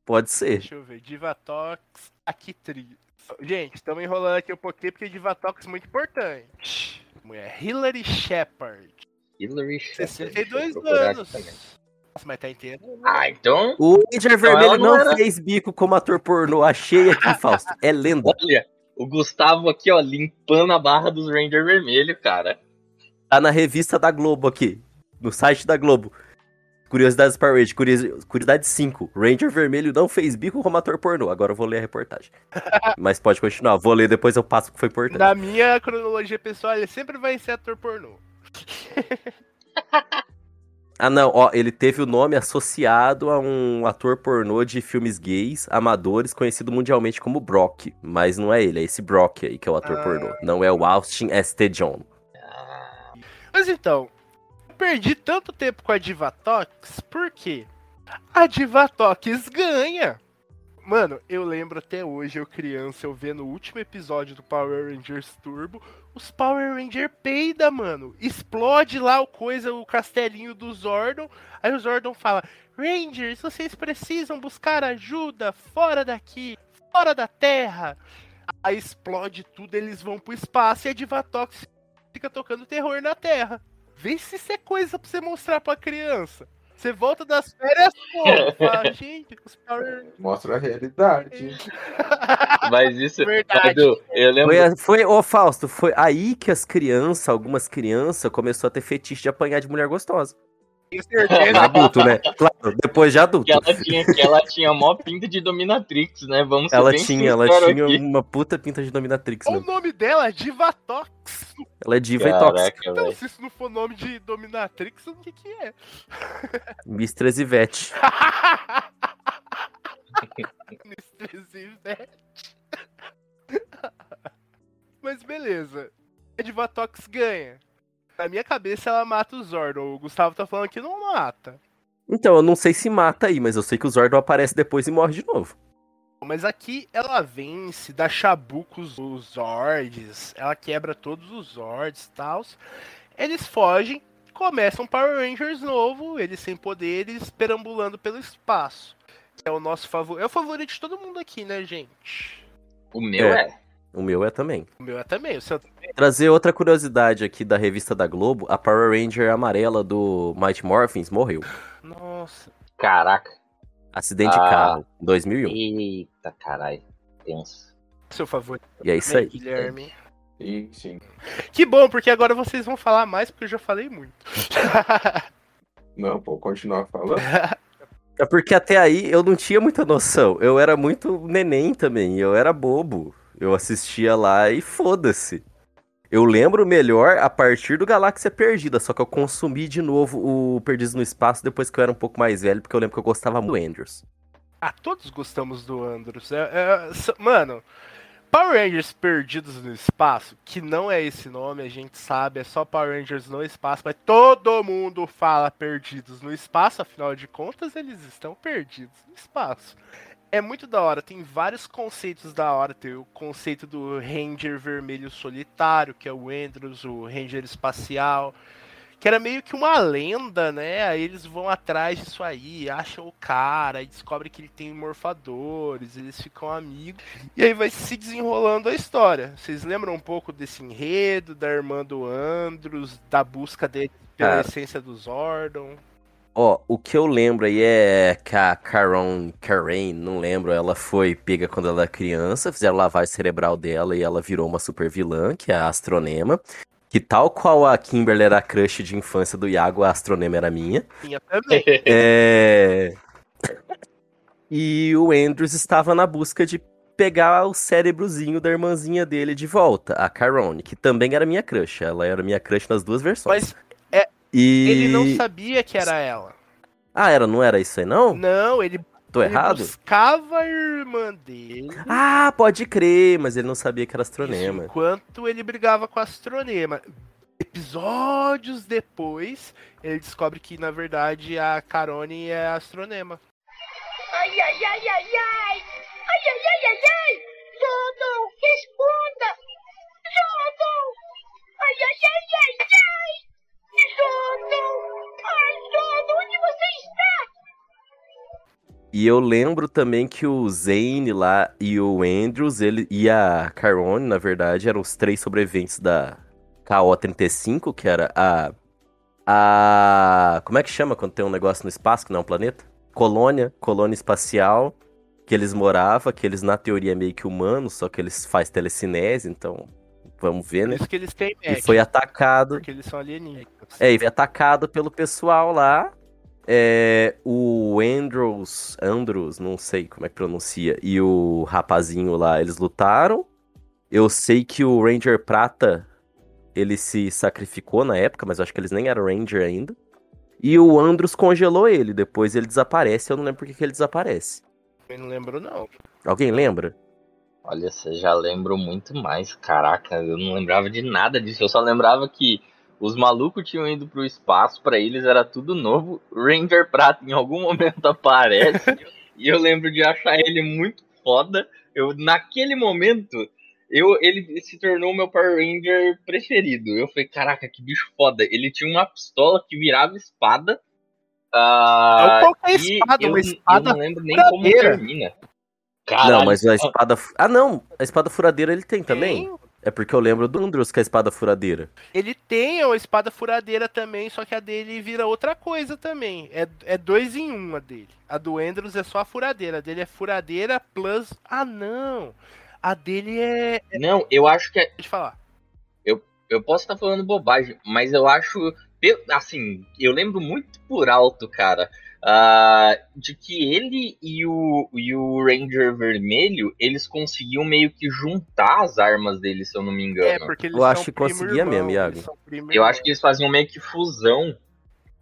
Speaker 2: pode ser.
Speaker 1: Deixa eu ver, Divatox Actri. Gente, estamos enrolando aqui um pouquinho porque Divatox é muito importante. Mulher Hillary Shepard.
Speaker 3: Hillary Shepard.
Speaker 1: 62
Speaker 3: deixa eu procurar aqui
Speaker 1: anos.
Speaker 3: também.
Speaker 1: Nossa, mas tá inteiro.
Speaker 3: Ah, então,
Speaker 2: O Ranger Vermelho
Speaker 3: ela não
Speaker 2: não fez bico como ator pornô. Achei aqui, Fausto. É lenda.
Speaker 3: olha, o Gustavo aqui, ó, limpando a barra dos Ranger Vermelho, cara.
Speaker 2: Tá na revista da Globo aqui. No site da Globo. Curiosidades Rangers. Curiosi- Curiosidade 5. Ranger Vermelho não fez bico como ator pornô. Agora eu vou ler a reportagem. Mas pode continuar. Vou ler depois eu passo o que foi importante.
Speaker 1: Na minha cronologia pessoal, ele sempre vai ser ator pornô.
Speaker 2: Ah, não, ó, ele teve o nome associado a um ator pornô de filmes gays, amadores, conhecido mundialmente como Brock. Mas não é ele, é esse Brock aí que é o ator
Speaker 1: Ah.
Speaker 2: pornô. Não é o Austin S.T. John.
Speaker 1: Mas então, perdi tanto tempo com a Divatox, por quê? A Divatox ganha! Mano, eu lembro até hoje, eu criança, eu vendo o último episódio do Power Rangers Turbo, os Power Ranger peida, mano. Explode lá o coisa, o castelinho do Zordon. Aí o Zordon fala: Rangers, vocês precisam buscar ajuda fora daqui, fora da Terra. Aí explode tudo, eles vão pro espaço e a Divatox fica tocando terror na Terra. Vê se isso é coisa pra você mostrar pra criança. Você volta das férias, pô. Fala, gente, os Power
Speaker 4: Mostra a realidade.
Speaker 3: Mas isso,
Speaker 1: Verdade.
Speaker 3: Edu, eu lembro.
Speaker 2: Foi, a- foi, ô Fausto, foi aí que as crianças, algumas crianças, começou a ter fetiche de apanhar de mulher gostosa.
Speaker 1: Tenho certeza.
Speaker 2: Adulto, né? Claro, depois de adulto.
Speaker 3: Que ela tinha, que ela tinha mó pinta de dominatrix, né? Vamos ser
Speaker 2: Ela tinha, ela tinha
Speaker 3: aqui.
Speaker 2: uma puta pinta de dominatrix
Speaker 1: o
Speaker 2: mesmo.
Speaker 1: nome dela, Divatox.
Speaker 2: Ela é diva e tóxica.
Speaker 3: Caraca,
Speaker 1: Então,
Speaker 3: velho.
Speaker 1: se isso não for nome de Dominatrix, o que que é?
Speaker 2: Mistress Ivete.
Speaker 1: Mistress Ivete. Mas beleza. A Divatox ganha. Na minha cabeça ela mata o Zordon. O Gustavo tá falando que não mata.
Speaker 2: Então, eu não sei se mata aí, mas eu sei que o Zordon aparece depois e morre de novo.
Speaker 1: Mas aqui ela vence, dá chabucos os Zords, ela quebra todos os Zords e tal. Eles fogem, começam Power Rangers novo, eles sem poderes, perambulando pelo espaço. É o nosso favorito. É o favorito de todo mundo aqui, né, gente?
Speaker 3: O meu
Speaker 2: É.
Speaker 3: é.
Speaker 2: O meu é também.
Speaker 1: O meu é também, o seu
Speaker 2: Trazer outra curiosidade aqui da revista da Globo, a Power Ranger amarela do Mighty Morphins morreu.
Speaker 1: Nossa.
Speaker 3: Caraca.
Speaker 2: Acidente
Speaker 3: Ah.
Speaker 2: de carro, 2001.
Speaker 3: Eita, caralho. Tenso.
Speaker 1: Seu favorito.
Speaker 2: E é isso aí.
Speaker 1: Guilherme.
Speaker 4: Sim, sim.
Speaker 1: Que bom, porque agora vocês vão falar mais, porque eu já falei muito.
Speaker 4: Não, pode continuar falando.
Speaker 2: É porque até aí eu não tinha muita noção. Eu era muito neném também, eu era bobo. Eu assistia lá e foda-se. Eu lembro melhor a partir do Galáxia Perdida, só que eu consumi de novo o Perdidos no Espaço depois que eu era um pouco mais velho, porque eu lembro que eu gostava muito do Andrews.
Speaker 1: Ah, todos gostamos do Andros. É, é, mano, Power Rangers Perdidos no Espaço, que não é esse nome, a gente sabe, é só Power Rangers no Espaço, mas todo mundo fala Perdidos no Espaço, afinal de contas, eles estão perdidos no espaço. É muito da hora, tem vários conceitos da hora. Tem o conceito do Ranger Vermelho Solitário, que é o Andros, o Ranger Espacial que era meio que uma lenda, né? Aí eles vão atrás disso aí, acham o cara, e descobrem que ele tem morfadores, eles ficam amigos. E aí vai se desenrolando a história. Vocês lembram um pouco desse enredo, da irmã do Andros, da busca dele pela essência do Zordon?
Speaker 2: Ó, o que eu lembro aí é que a Caron, Karen, não lembro, ela foi pega quando ela era criança, fizeram lavagem cerebral dela e ela virou uma super vilã, que é a Astronema. Que tal qual a Kimberly era a crush de infância do Iago, a Astronema era minha.
Speaker 1: Tinha também.
Speaker 2: É... E o Andrews estava na busca de pegar o cérebrozinho da irmãzinha dele de volta, a Carone, que também era minha crush. Ela era minha crush nas duas versões.
Speaker 1: Mas
Speaker 2: e...
Speaker 1: ele não sabia que era ela.
Speaker 2: Ah, era, não era isso aí não?
Speaker 1: Não, ele,
Speaker 2: Tô
Speaker 1: ele
Speaker 2: errado?
Speaker 1: buscava a irmã dele.
Speaker 2: Ah, pode crer, mas ele não sabia que era
Speaker 1: Isso,
Speaker 2: astronema.
Speaker 1: enquanto ele brigava com a Astronema. Episódios depois, ele descobre que, na verdade, a Carone é a Astronema.
Speaker 5: Ai, ai, ai, ai, ai! Ai, ai, ai, ai, ai! Zordon, responda! Zordon! Ai, ai, ai, ai, ai!
Speaker 2: E eu lembro também que o Zane lá e o Andrews, ele e a Carone, na verdade, eram os três sobreviventes da KO-35, que era a a. Como é que chama quando tem um negócio no espaço que não é um planeta? Colônia, colônia espacial, que eles moravam, que eles na teoria é meio que humanos, só que eles fazem telecinese, então vamos ver,
Speaker 1: Por
Speaker 2: né?
Speaker 1: isso que eles têm
Speaker 2: E
Speaker 1: Mac,
Speaker 2: foi atacado.
Speaker 1: porque eles são alienígenas.
Speaker 2: É, e foi atacado pelo pessoal lá. É, o Andrews, Andrews, não sei como é que pronuncia, e o rapazinho lá, eles lutaram. Eu sei que o Ranger Prata, ele se sacrificou na época, mas eu acho que eles nem eram Ranger ainda. E o Andrews congelou ele, depois ele desaparece, eu não lembro por que que ele desaparece.
Speaker 1: Eu não lembro, não.
Speaker 2: Alguém lembra?
Speaker 3: Olha, você já lembro muito mais. Caraca, eu não lembrava de nada disso. Eu só lembrava que os malucos tinham ido pro espaço, pra eles era tudo novo. Ranger Prata em algum momento aparece. e eu lembro de achar ele muito foda. Eu, naquele momento, eu, ele se tornou o meu Power Ranger preferido. Eu falei, caraca, que bicho foda. Ele tinha uma pistola que virava espada.
Speaker 1: Não qualquer
Speaker 3: e
Speaker 1: espada,
Speaker 3: eu,
Speaker 1: uma espada
Speaker 3: eu não lembro nem como
Speaker 1: furadeira.
Speaker 3: Termina.
Speaker 2: não,
Speaker 3: Caralho,
Speaker 2: mas a espada. Ah, não! A espada furadeira ele tem também.
Speaker 1: Tem-
Speaker 2: É porque eu lembro do que é a espada furadeira.
Speaker 1: Ele tem a espada furadeira também, só que a dele vira outra coisa também. É, é dois em um a dele. A do Andrews é só a furadeira. A dele é furadeira plus. Ah, não! A dele é.
Speaker 3: Não, eu acho que é,
Speaker 1: Deixa eu falar.
Speaker 3: eu posso estar falando bobagem, mas eu acho, assim, eu lembro muito por alto, cara, ah, de que ele e o, e o Ranger Vermelho, eles conseguiam meio que juntar as armas deles, se eu não me
Speaker 1: É,
Speaker 3: engano.
Speaker 1: porque eles
Speaker 2: Eu acho que conseguia
Speaker 1: irmão,
Speaker 2: mesmo, Iago.
Speaker 3: Eu acho que eles faziam meio que fusão.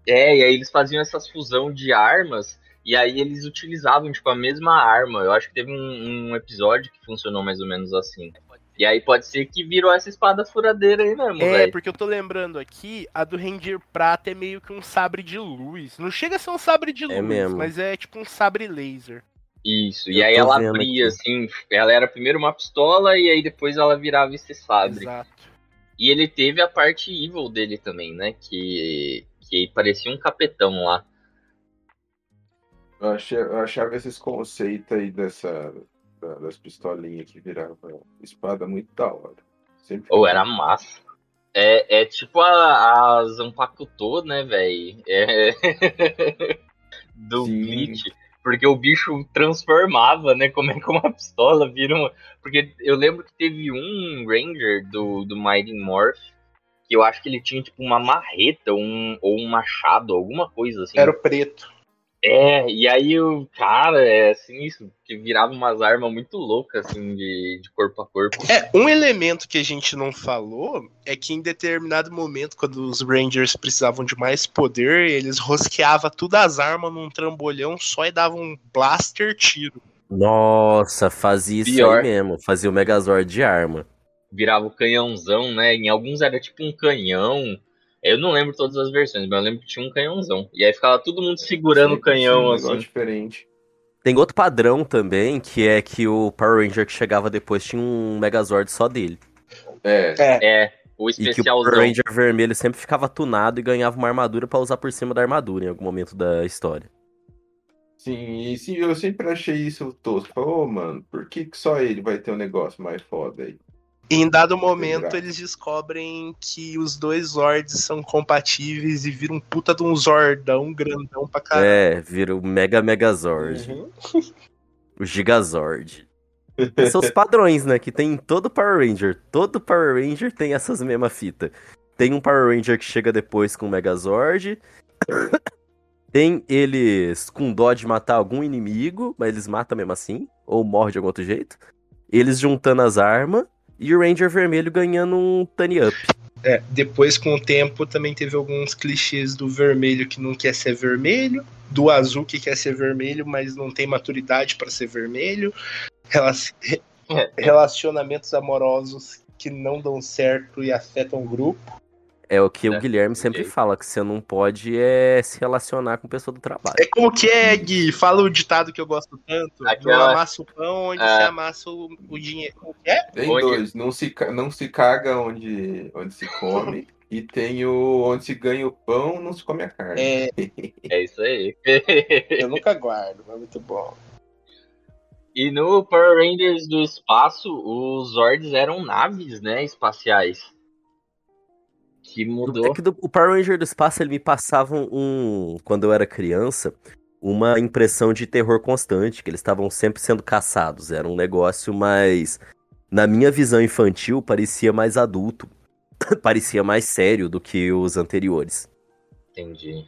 Speaker 3: É, e aí eles faziam essas fusão de armas, e aí eles utilizavam, tipo, a mesma arma. Eu acho que teve um, um episódio que funcionou mais ou menos assim. E aí pode ser que virou essa espada furadeira aí mesmo,
Speaker 1: É,
Speaker 3: velho.
Speaker 1: porque eu tô lembrando aqui, a do Ranger Prata é meio que um sabre de luz. Não chega a ser um sabre de luz,
Speaker 2: É mesmo.
Speaker 1: mas é tipo um sabre laser.
Speaker 3: Isso, e
Speaker 2: Eu
Speaker 3: aí
Speaker 2: tô
Speaker 3: ela abria,
Speaker 2: aqui.
Speaker 3: assim, ela era primeiro uma pistola e aí depois ela virava esse sabre.
Speaker 1: Exato.
Speaker 3: E ele teve a parte evil dele também, né? Que, que parecia um capetão lá.
Speaker 4: Eu, achei- eu achava esses conceitos aí dessa, da- das pistolinhas que virava espada muito da hora. Sempre
Speaker 3: Ou era massa. É, é tipo a, a Zanpakuto, né, velho? É... Do
Speaker 4: Sim.
Speaker 3: Bleach. Porque o bicho transformava, né? Como é que uma pistola vira uma. Porque eu lembro que teve um Ranger do, do Mighty Morph que eu acho que ele tinha tipo uma marreta um, ou um machado, alguma coisa assim.
Speaker 6: Era o preto.
Speaker 3: É, e aí o cara é sinistro, que virava umas armas muito loucas, assim, de, de corpo a corpo.
Speaker 6: É, um elemento que a gente não falou é que em determinado momento, quando os Rangers precisavam de mais poder, eles rosqueavam todas as armas num trambolhão só e davam um blaster tiro.
Speaker 2: Nossa, fazia isso
Speaker 3: Pior.
Speaker 2: aí mesmo. Fazia o Megazord de arma.
Speaker 3: Virava o canhãozão, né? Em alguns era tipo um canhão. Eu não lembro todas as versões, mas eu lembro que tinha um canhãozão. E aí ficava todo mundo segurando o canhão,
Speaker 4: um
Speaker 3: assim.
Speaker 4: diferente.
Speaker 2: Tem outro padrão também, que é que o Power Ranger que chegava depois tinha um Megazord só dele.
Speaker 4: É,
Speaker 3: É, o
Speaker 2: E que o
Speaker 3: especialzão.
Speaker 2: Power Ranger vermelho sempre ficava tunado e ganhava uma armadura pra usar por cima da armadura em algum momento da história.
Speaker 4: sim, e sim, eu sempre achei isso tosco. Falei, Ô, mano, por que, que só ele vai ter um negócio mais foda aí?
Speaker 6: E em dado momento, eles descobrem que os dois Zords são compatíveis e viram um puta de um Zordão grandão pra caralho.
Speaker 2: É, vira o Mega Megazord.
Speaker 6: Uhum.
Speaker 2: O Gigazord. São os padrões, né? Que tem em todo Power Ranger. Todo Power Ranger tem essas mesmas fitas. Tem um Power Ranger que chega depois com o Megazord. tem eles com dó de matar algum inimigo, mas eles matam mesmo assim. Ou morre de algum outro jeito. Eles juntando as armas. E o Ranger vermelho ganhando um Tiny Up.
Speaker 6: É, depois, com o tempo, também teve alguns clichês do vermelho que não quer ser vermelho, do azul que quer ser vermelho, mas não tem maturidade pra ser vermelho, re- relacionamentos amorosos que não dão certo e afetam o grupo.
Speaker 2: É o que o
Speaker 3: É,
Speaker 2: Guilherme sempre fala, que você não pode é se relacionar com pessoa do trabalho.
Speaker 6: É como que é, Gui? Fala o ditado que eu gosto tanto.
Speaker 3: Aquela-
Speaker 6: Não amassa o pão onde
Speaker 3: Ah.
Speaker 6: se amassa o, o dinheiro. Como que é?
Speaker 4: Tem
Speaker 3: Onde-
Speaker 4: dois, não se, não se caga onde, onde se come. E tem o onde se ganha o pão, não se come a carne.
Speaker 6: É,
Speaker 3: É isso aí.
Speaker 6: eu nunca guardo, mas muito bom.
Speaker 3: e no Power Rangers do espaço, os Zords eram naves, né? Espaciais. Que
Speaker 2: É
Speaker 3: mudou.
Speaker 2: que do- o Power Ranger do espaço ele me passava um, quando eu era criança, uma impressão de terror constante, que eles estavam sempre sendo caçados. Era um negócio mais, na minha visão infantil, parecia mais adulto, parecia mais sério do que os anteriores.
Speaker 3: Entendi.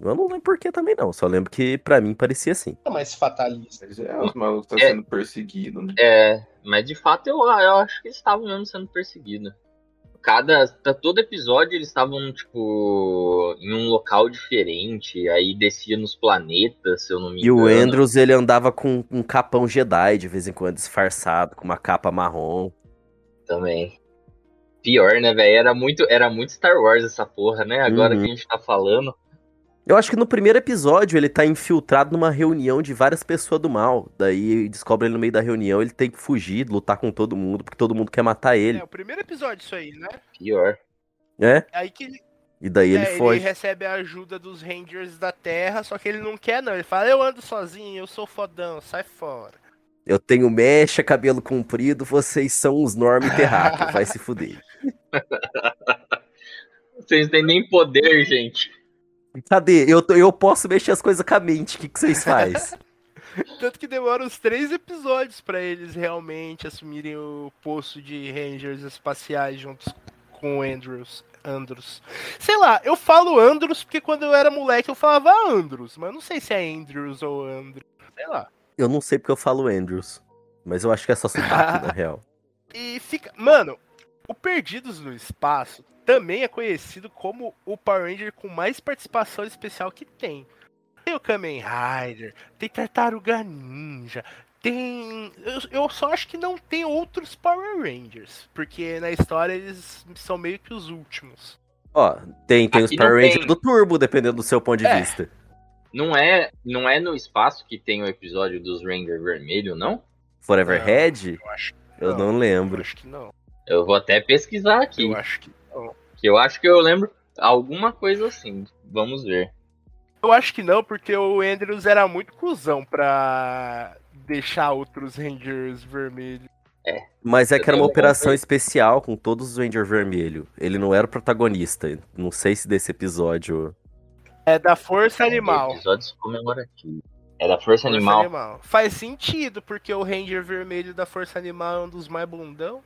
Speaker 2: Eu não lembro por que também não, só lembro que pra mim parecia assim.
Speaker 6: É mais fatalista.
Speaker 4: Mas é, os malucos estão
Speaker 3: É.
Speaker 4: sendo perseguidos, né?
Speaker 3: É, mas de fato eu, eu acho que eles estavam mesmo sendo perseguidos. Cada. Todo episódio eles estavam, tipo, em um local diferente, aí descia nos planetas, se eu não me
Speaker 2: E o
Speaker 3: engano.
Speaker 2: Andrews, ele andava com um capão Jedi de vez em quando, disfarçado, com uma capa marrom.
Speaker 3: também. Pior, né, velho? Era muito, era muito Star Wars essa porra, né? Agora
Speaker 2: Uhum.
Speaker 3: que a gente tá falando.
Speaker 2: Eu acho que no primeiro episódio ele tá infiltrado numa reunião de várias pessoas do mal. Daí descobre ele no meio da reunião, ele tem que fugir, lutar com todo mundo, porque todo mundo quer matar ele.
Speaker 1: É o primeiro episódio isso aí, né?
Speaker 3: Pior.
Speaker 2: É?
Speaker 1: Aí que ele,
Speaker 2: E daí ele
Speaker 1: é,
Speaker 2: foge.
Speaker 1: recebe a ajuda dos Rangers da Terra, só que ele não quer não. Ele fala, eu ando sozinho, eu sou fodão, sai fora.
Speaker 2: Eu tenho mecha, cabelo comprido, vocês são os norme terráqueo, vai se fuder.
Speaker 3: Vocês não têm nem poder, gente.
Speaker 2: Cadê? Eu, eu posso mexer as coisas com a mente, o que, que vocês fazem?
Speaker 1: Tanto que demora uns três episódios pra eles realmente assumirem o posto de Rangers espaciais juntos com o Andrews. Andrews. Sei lá, eu falo Andrews porque quando eu era moleque eu falava Andrews, mas eu não sei se é Andrews ou Andrews. Sei lá.
Speaker 2: Eu não sei porque eu falo Andrews, mas eu acho que é só sotaque, na real.
Speaker 1: E fica. Mano, o Perdidos no Espaço também é conhecido como o Power Ranger com mais participação especial que tem. Tem o Kamen Rider, tem Tartaruga Ninja, tem. Eu, eu só acho que não tem outros Power Rangers, porque na história eles são meio que os últimos.
Speaker 2: Ó, tem, tem os Power
Speaker 3: não
Speaker 2: Rangers
Speaker 3: tem.
Speaker 2: do Turbo, dependendo do seu ponto de
Speaker 1: É.
Speaker 2: vista.
Speaker 3: Não é, não é no espaço que tem o episódio dos Ranger Vermelho, não?
Speaker 2: Forever
Speaker 1: Não,
Speaker 2: Head?
Speaker 1: Eu acho,
Speaker 2: Eu não
Speaker 1: eu
Speaker 2: lembro.
Speaker 1: acho que não.
Speaker 3: Eu vou até pesquisar aqui.
Speaker 1: Eu acho que não.
Speaker 3: Que eu acho que eu lembro alguma coisa assim. Vamos ver.
Speaker 1: Eu acho que não, porque o Andrews era muito cuzão pra deixar outros Rangers vermelhos.
Speaker 2: Mas é que era uma operação especial com todos os Ranger Vermelho. Ele não era o protagonista. Não sei se desse episódio.
Speaker 1: É da Força Animal.
Speaker 3: Episódios comemorativos. É da Força,
Speaker 1: Força
Speaker 3: Animal.
Speaker 1: Animal. Faz sentido, porque o Ranger vermelho da Força Animal é um dos mais bundão.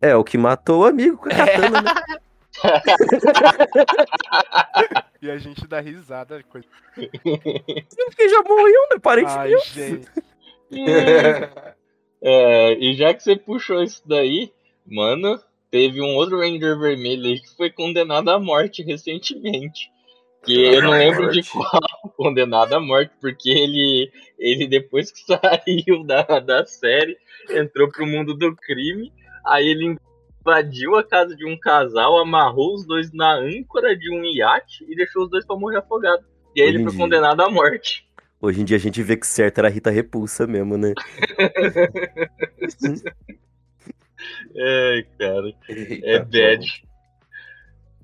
Speaker 2: É, o que matou o amigo com a katana, né?
Speaker 1: E a gente dá risada. Coisa...
Speaker 2: Porque já morreu, né?
Speaker 1: Ai,
Speaker 2: Aparentemente.
Speaker 1: gente.
Speaker 3: É, e já que você puxou isso daí, mano, teve um outro Ranger vermelho aí que foi condenado à morte recentemente. Que eu não lembro de qual condenado à morte, porque ele, ele depois que saiu da, da série, entrou pro mundo do crime, aí ele invadiu a casa de um casal, amarrou os dois na âncora de um iate e deixou os dois pra morrer afogado. E aí ele foi
Speaker 2: Entendi.
Speaker 3: condenado à morte.
Speaker 2: Hoje em dia a gente vê que certo era a Rita Repulsa mesmo, né?
Speaker 3: Ai, cara,
Speaker 4: Eita,
Speaker 3: é
Speaker 4: pô.
Speaker 3: bad.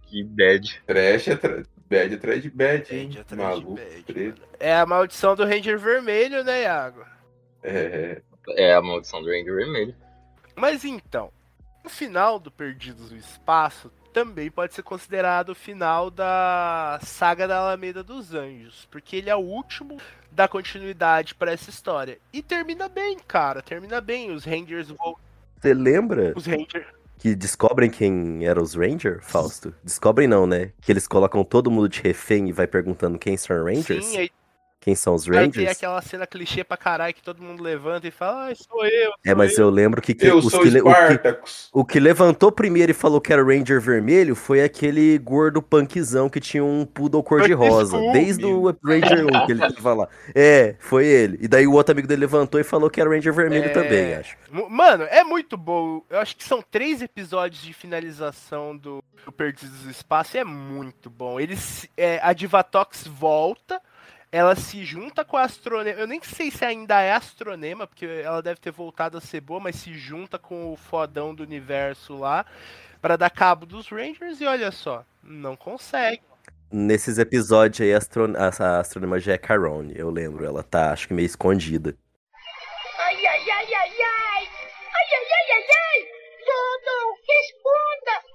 Speaker 3: Que bad.
Speaker 4: Trash é tra... bad atrás de bad, hein?
Speaker 1: Bad atrás de
Speaker 4: Maluco,
Speaker 1: bad. É a maldição do Ranger vermelho, né, Iago?
Speaker 4: É,
Speaker 3: É a maldição do Ranger Vermelho.
Speaker 1: Mas então, o final do Perdidos no Espaço também pode ser considerado o final da saga da Alameda dos Anjos, porque ele é o último da continuidade para essa história. E termina bem, cara, termina bem. Os Rangers vão.
Speaker 2: Você lembra
Speaker 1: Os Rangers.
Speaker 2: que descobrem quem eram os Ranger, Fausto? Descobrem não, né? Que eles colocam todo mundo de refém e vai perguntando quem são Rangers?
Speaker 1: Sim, aí
Speaker 2: Quem são os
Speaker 1: vai ter
Speaker 2: Rangers?
Speaker 1: aquela cena clichê pra caralho que todo mundo levanta e fala, ah, sou eu.
Speaker 2: É, mas eu lembro que, que
Speaker 4: Eu
Speaker 2: os
Speaker 4: sou
Speaker 2: que, o que. O que levantou primeiro e falou que era o Ranger vermelho foi aquele gordo punkzão que tinha um poodle cor-de-rosa. Desde o Ranger 1 que ele tava lá. É, foi ele. E daí o outro amigo dele levantou e falou que era o Ranger vermelho
Speaker 1: É.
Speaker 2: também, acho.
Speaker 1: Mano, é muito bom. Eu acho que são três episódios de finalização do, do Perdidos do Espaço. e É muito bom. Eles, é, a Divatox volta. Ela se junta com a Astronema. Eu nem sei se ainda é Astronema, porque ela deve ter voltado a ser boa, mas se junta com o fodão do universo lá pra dar cabo dos Rangers. E olha só, não consegue.
Speaker 2: Nesses episódios aí, a, astro... a astronema já é Carone, eu lembro. Ela tá, acho que meio escondida.
Speaker 5: Ai, ai, ai, ai, ai. Ai, ai, ai, ai, ai. Zordon, responda.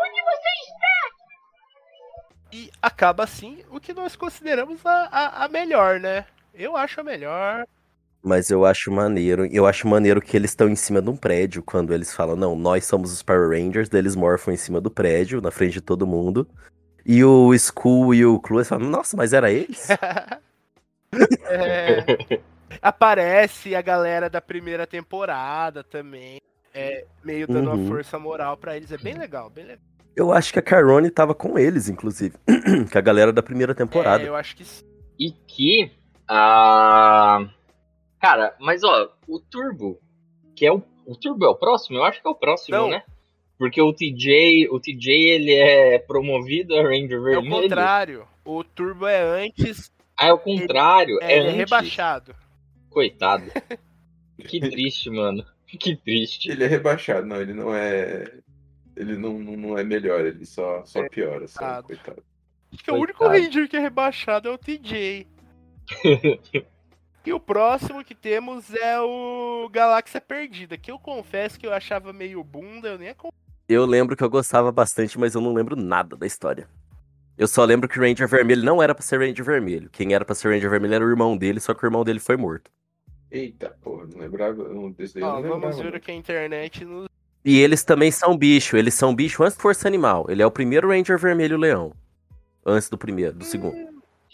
Speaker 5: Onde você está?
Speaker 1: E acaba assim o que nós consideramos a, a, a melhor, né? Eu acho a melhor.
Speaker 2: Mas eu acho maneiro. Eu acho maneiro que eles estão em cima de um prédio quando eles falam, não, nós somos os Power Rangers, eles morfam em cima do prédio, na frente de todo mundo. E o Skull e o Clue falam, nossa, mas era eles?
Speaker 1: é... Aparece a galera da primeira temporada também. É, meio dando
Speaker 2: Uhum.
Speaker 1: uma força moral pra eles. É bem legal, bem legal.
Speaker 2: eu acho que a Carone tava com eles, inclusive. com a galera da primeira temporada.
Speaker 1: É, eu acho que sim.
Speaker 3: E que. ah, Cara, mas ó, o Turbo, que é o. O Turbo é o próximo? Eu acho que é o próximo,
Speaker 1: Não.
Speaker 3: né? Porque o TJ, o TJ ele é promovido a Ranger
Speaker 1: É o
Speaker 3: Vermelho.
Speaker 1: contrário. O Turbo é antes,
Speaker 3: Ah, é o contrário.
Speaker 1: é,
Speaker 3: É,
Speaker 1: ele é
Speaker 3: antes.
Speaker 1: rebaixado.
Speaker 3: Coitado. que triste, mano. Que triste.
Speaker 4: Ele é rebaixado, não, ele não é. Ele não, não, não é melhor, ele só, só piora, só,
Speaker 1: Coitado.
Speaker 4: coitado.
Speaker 1: Acho que o único. Ranger que é rebaixado é o TJ. e o próximo que temos é o Galáxia Perdida, que eu confesso que eu achava meio bunda, eu nem acompanho.
Speaker 2: Eu lembro que eu gostava bastante, mas eu não lembro nada da história. Eu só lembro que o Ranger Vermelho não era pra ser Ranger Vermelho. Quem era pra ser Ranger Vermelho era o irmão dele, só que o irmão dele foi morto.
Speaker 4: Eita, porra, não lembrava. Não, desse
Speaker 1: Ó,
Speaker 4: não
Speaker 1: vamos
Speaker 4: lembrava.
Speaker 1: ver o que a internet nos.
Speaker 2: E eles também são bicho. Eles são bicho antes do Força Animal. Ele é o primeiro Ranger Vermelho Leão. Antes do primeiro, do segundo.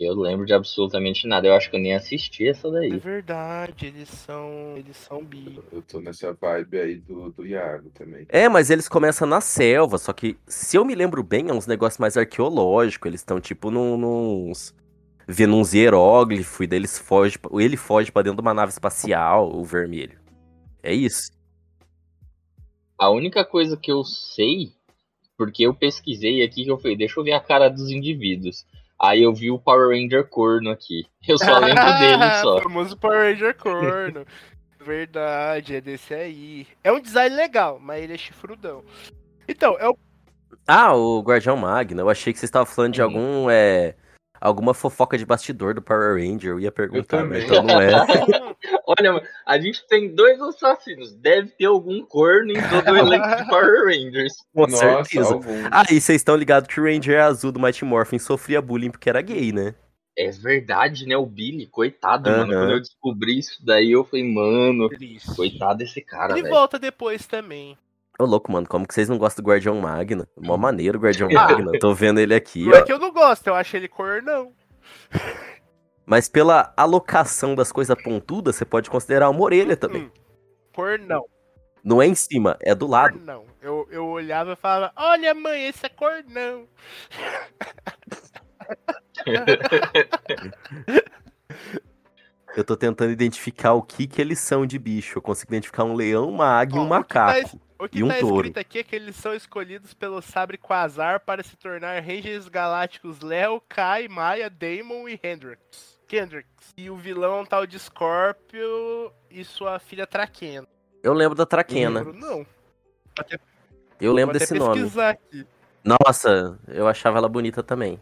Speaker 3: Eu lembro de absolutamente nada. Eu acho que eu nem assisti essa
Speaker 1: É
Speaker 3: daí.
Speaker 1: verdade, eles são. Eles são bi.
Speaker 4: Eu tô nessa vibe aí do, do Iago também.
Speaker 2: É, mas eles começam na selva, só que, se eu me lembro bem, é uns negócios mais arqueológicos. Eles estão, tipo, num, nos. Vendo uns hieróglifos, e daí eles fogem. pra- Ele foge pra dentro de uma nave espacial, o vermelho. É isso.
Speaker 3: A única coisa que eu sei, porque eu pesquisei aqui que eu falei, deixa eu ver a cara dos indivíduos. Aí eu vi o Power Ranger corno aqui. Eu só lembro dele só.
Speaker 1: O famoso Power Ranger corno. Verdade, é desse aí. É um design legal, mas ele é chifrudão. Então, é o.
Speaker 2: Ah, o Guardião Magna. Eu achei que você estava falando de algum. É, alguma fofoca de bastidor do Power Ranger. Eu ia perguntar,
Speaker 4: também.
Speaker 2: mas então não é.
Speaker 3: Olha, a gente tem dois assassinos. Deve ter algum corno em todo o elenco de Power Rangers.
Speaker 2: Com
Speaker 4: Nossa,
Speaker 2: certeza.
Speaker 4: algum.
Speaker 2: Ah, e vocês estão ligados que o Ranger azul do Mighty Morphin sofria bullying porque era gay, né?
Speaker 3: É verdade, né? O Billy, coitado,
Speaker 2: Aham.
Speaker 3: mano. Quando eu descobri isso daí, eu falei, mano,
Speaker 1: Triste.
Speaker 3: coitado desse cara,
Speaker 1: Ele
Speaker 3: velho.
Speaker 1: volta depois também.
Speaker 2: Ô, louco, mano, como que vocês não gostam do Guardião Magna? Mó maneiro o Guardião. Magna. Tô vendo ele aqui,
Speaker 1: Não é
Speaker 2: ó.
Speaker 1: que eu não gosto, eu acho ele cornão.
Speaker 2: Mas pela alocação das coisas pontudas, você pode considerar uma orelha também.
Speaker 1: Hum, cornão,
Speaker 2: Não é em cima, é do lado.
Speaker 1: cornão. Eu, eu olhava e falava, olha mãe, esse é cornão.
Speaker 2: Eu tô tentando identificar o que que eles são de bicho. Eu consigo identificar um leão, uma águia e
Speaker 1: Ó,
Speaker 2: um
Speaker 1: o que tá
Speaker 2: macaco.
Speaker 1: O que
Speaker 2: E um
Speaker 1: tá
Speaker 2: touro.
Speaker 1: escrito aqui é que eles são escolhidos pelo Sabre Quasar para se tornar Rangers Galácticos Léo, Kai, Maia, Damon e Hendrix. Kendrix. E o vilão é um tal de Scorpio e sua filha Traquena.
Speaker 2: Eu lembro da Traquena.
Speaker 1: Lembro, Não. Até,
Speaker 2: Eu lembro desse nome.
Speaker 1: pesquisar aqui.
Speaker 2: Nossa, eu achava ela bonita também.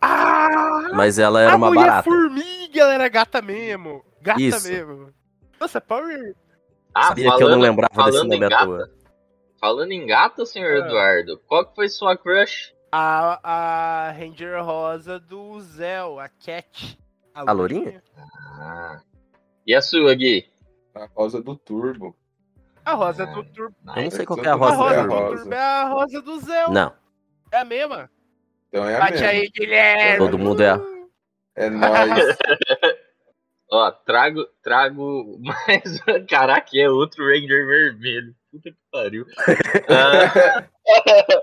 Speaker 1: Ah!
Speaker 2: Mas ela era
Speaker 1: a
Speaker 2: uma
Speaker 1: mulher
Speaker 2: barata.
Speaker 1: formiga, ela era gata mesmo. Gata
Speaker 2: Isso.
Speaker 1: mesmo. Nossa, Power.
Speaker 3: Ah,
Speaker 2: Sabia que eu não lembrava desse
Speaker 3: falando
Speaker 2: nome à toa.
Speaker 3: Falando em gata, senhor
Speaker 1: Ah.
Speaker 3: Eduardo, qual que foi sua crush?
Speaker 1: A, a Ranger Rosa do Zell, a Cat.
Speaker 2: A lourinha?
Speaker 3: Ah. E a sua, Gui?
Speaker 4: A rosa do turbo.
Speaker 1: A Rosa do Turbo.
Speaker 2: Eu não sei qual que é a
Speaker 1: A
Speaker 2: rosa
Speaker 1: Rosa
Speaker 4: é a
Speaker 2: do
Speaker 1: do
Speaker 4: rosa.
Speaker 1: Turbo é a Rosa do Zell.
Speaker 2: Não,
Speaker 1: É a mesma.
Speaker 4: Então é a
Speaker 1: Bate
Speaker 4: mesma.
Speaker 1: aí, Guilherme.
Speaker 2: Todo mundo é.
Speaker 4: É nóis.
Speaker 3: Ó, trago, trago mais. Caraca, é outro Ranger vermelho. Puta que pariu. Ah,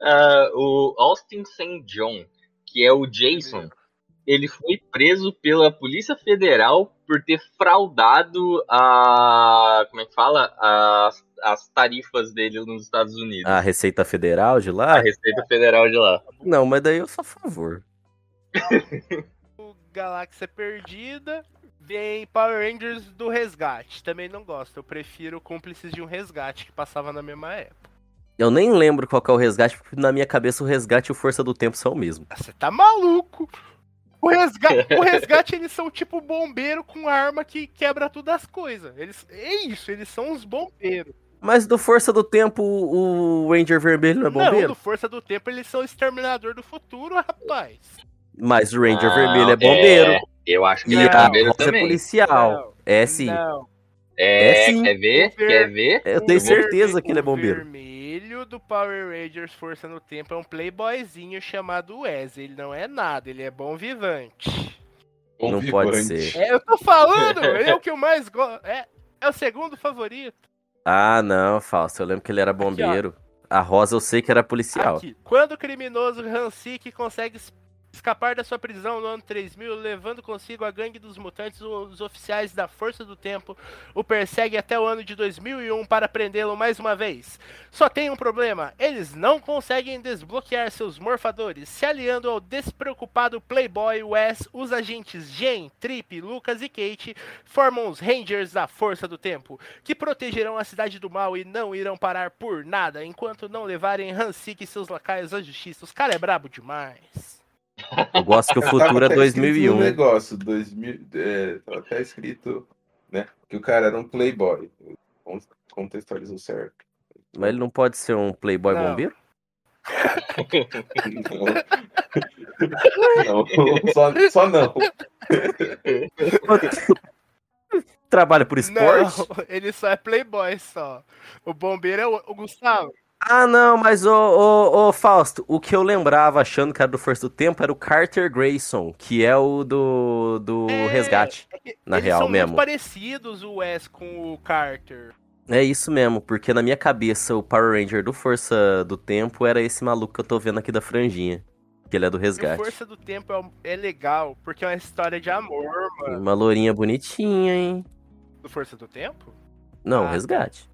Speaker 3: ah, o Austin St. John, que é o Jason, ele foi preso pela Polícia Federal por ter fraudado a. Como é que fala? As, as tarifas dele nos Estados Unidos.
Speaker 2: a Receita Federal de lá?
Speaker 3: A Receita Federal de lá.
Speaker 2: Não, mas daí eu sou a favor.
Speaker 1: Galáxia Perdida. Vem Power Rangers do Resgate. Também não gosto. Eu prefiro Cúmplices de um Resgate, que passava na mesma época.
Speaker 2: Eu nem lembro qual que é o resgate, porque na minha cabeça o resgate e o Força do Tempo são o mesmo.
Speaker 1: Ah, Você tá maluco? O resgate, o resgate, eles são tipo bombeiro com arma que quebra todas as coisas. Eles, é isso, eles são os bombeiros.
Speaker 2: Mas do Força do Tempo, o Ranger Vermelho não é
Speaker 1: Não,
Speaker 2: bombeiro?
Speaker 1: no Força do Tempo eles são o exterminador do futuro, rapaz.
Speaker 2: Mas o Ranger
Speaker 3: Não,
Speaker 2: Vermelho é bombeiro.
Speaker 3: é, eu acho que
Speaker 2: E
Speaker 3: ele é bombeiro
Speaker 2: Rosa é
Speaker 3: também.
Speaker 2: policial.
Speaker 1: Não,
Speaker 2: É sim.
Speaker 1: Não.
Speaker 3: É,
Speaker 2: É sim.
Speaker 3: quer ver?
Speaker 1: O
Speaker 3: Quer ver?
Speaker 2: Eu
Speaker 1: O
Speaker 2: tenho certeza que ele é
Speaker 1: O
Speaker 2: bombeiro.
Speaker 1: vermelho do Power Rangers Força no Tempo é um playboyzinho chamado Wes. Ele não é nada, ele é bom vivante.
Speaker 2: Não pode
Speaker 4: Convivante.
Speaker 2: ser.
Speaker 1: É, eu tô falando, ele é o que eu mais gosto. É, é o segundo favorito.
Speaker 2: Ah, não, Fausto. Eu lembro que ele era bombeiro. A Rosa eu sei que era policial.
Speaker 1: Aqui. Quando o criminoso Hansik consegue escapar da sua prisão no ano 3000, levando consigo a gangue dos mutantes, os oficiais da Força do Tempo o perseguem até o ano de 2001 para prendê-lo mais uma vez. Só tem um problema: eles não conseguem desbloquear seus morfadores. Se aliando ao despreocupado Playboy Wes, os agentes Jen, Trip, Lucas e Kate formam os Rangers da Força do Tempo, que protegerão a cidade do mal e não irão parar por nada enquanto não levarem Hansik e seus lacaios à justiça. Os cara é brabo demais.
Speaker 2: Eu gosto que o futuro é
Speaker 4: até escrito no
Speaker 2: 2001.
Speaker 4: negócio, 2000, é, tava até escrito, né, que o cara era um playboy. Con- Contextualizou certo.
Speaker 2: Mas ele não pode ser um playboy
Speaker 1: Não.
Speaker 2: bombeiro?
Speaker 4: Não, não só, só não.
Speaker 2: Trabalha por esporte?
Speaker 1: Não, ele só é playboy só. O bombeiro é o, o Gustavo.
Speaker 2: Ah, não, mas ô, ô, ô, Fausto, o que eu lembrava achando que era do Força do Tempo era o Carter Grayson, que é o do, do
Speaker 1: É,
Speaker 2: Resgate. Na
Speaker 1: Eles
Speaker 2: real
Speaker 1: são
Speaker 2: mesmo.
Speaker 1: muito parecidos, o Wes com o Carter.
Speaker 2: É isso mesmo, porque na minha cabeça o Power Ranger do Força do Tempo era esse maluco que eu tô vendo aqui da franjinha. Que ele é do
Speaker 1: E o
Speaker 2: Resgate.
Speaker 1: Força do Tempo é, é legal, porque é uma história de amor, mano.
Speaker 2: Uma lourinha bonitinha, hein?
Speaker 1: Do Força do Tempo?
Speaker 2: Não,
Speaker 1: Ah,
Speaker 2: Resgate.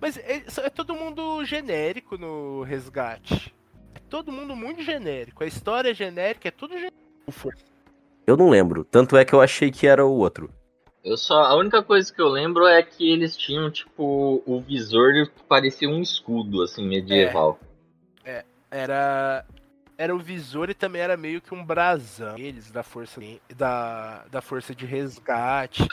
Speaker 1: Mas é, é todo mundo genérico no Resgate. É todo mundo muito genérico. A história é genérica, é tudo genérico.
Speaker 2: Eu não lembro. Tanto é que eu achei que era o outro.
Speaker 3: Eu só, a única coisa que eu lembro é que eles tinham, tipo, o visor que parecia um escudo, assim, medieval.
Speaker 1: Era. Era o visor e também era meio que um brasão. Eles da força da, da força de resgate.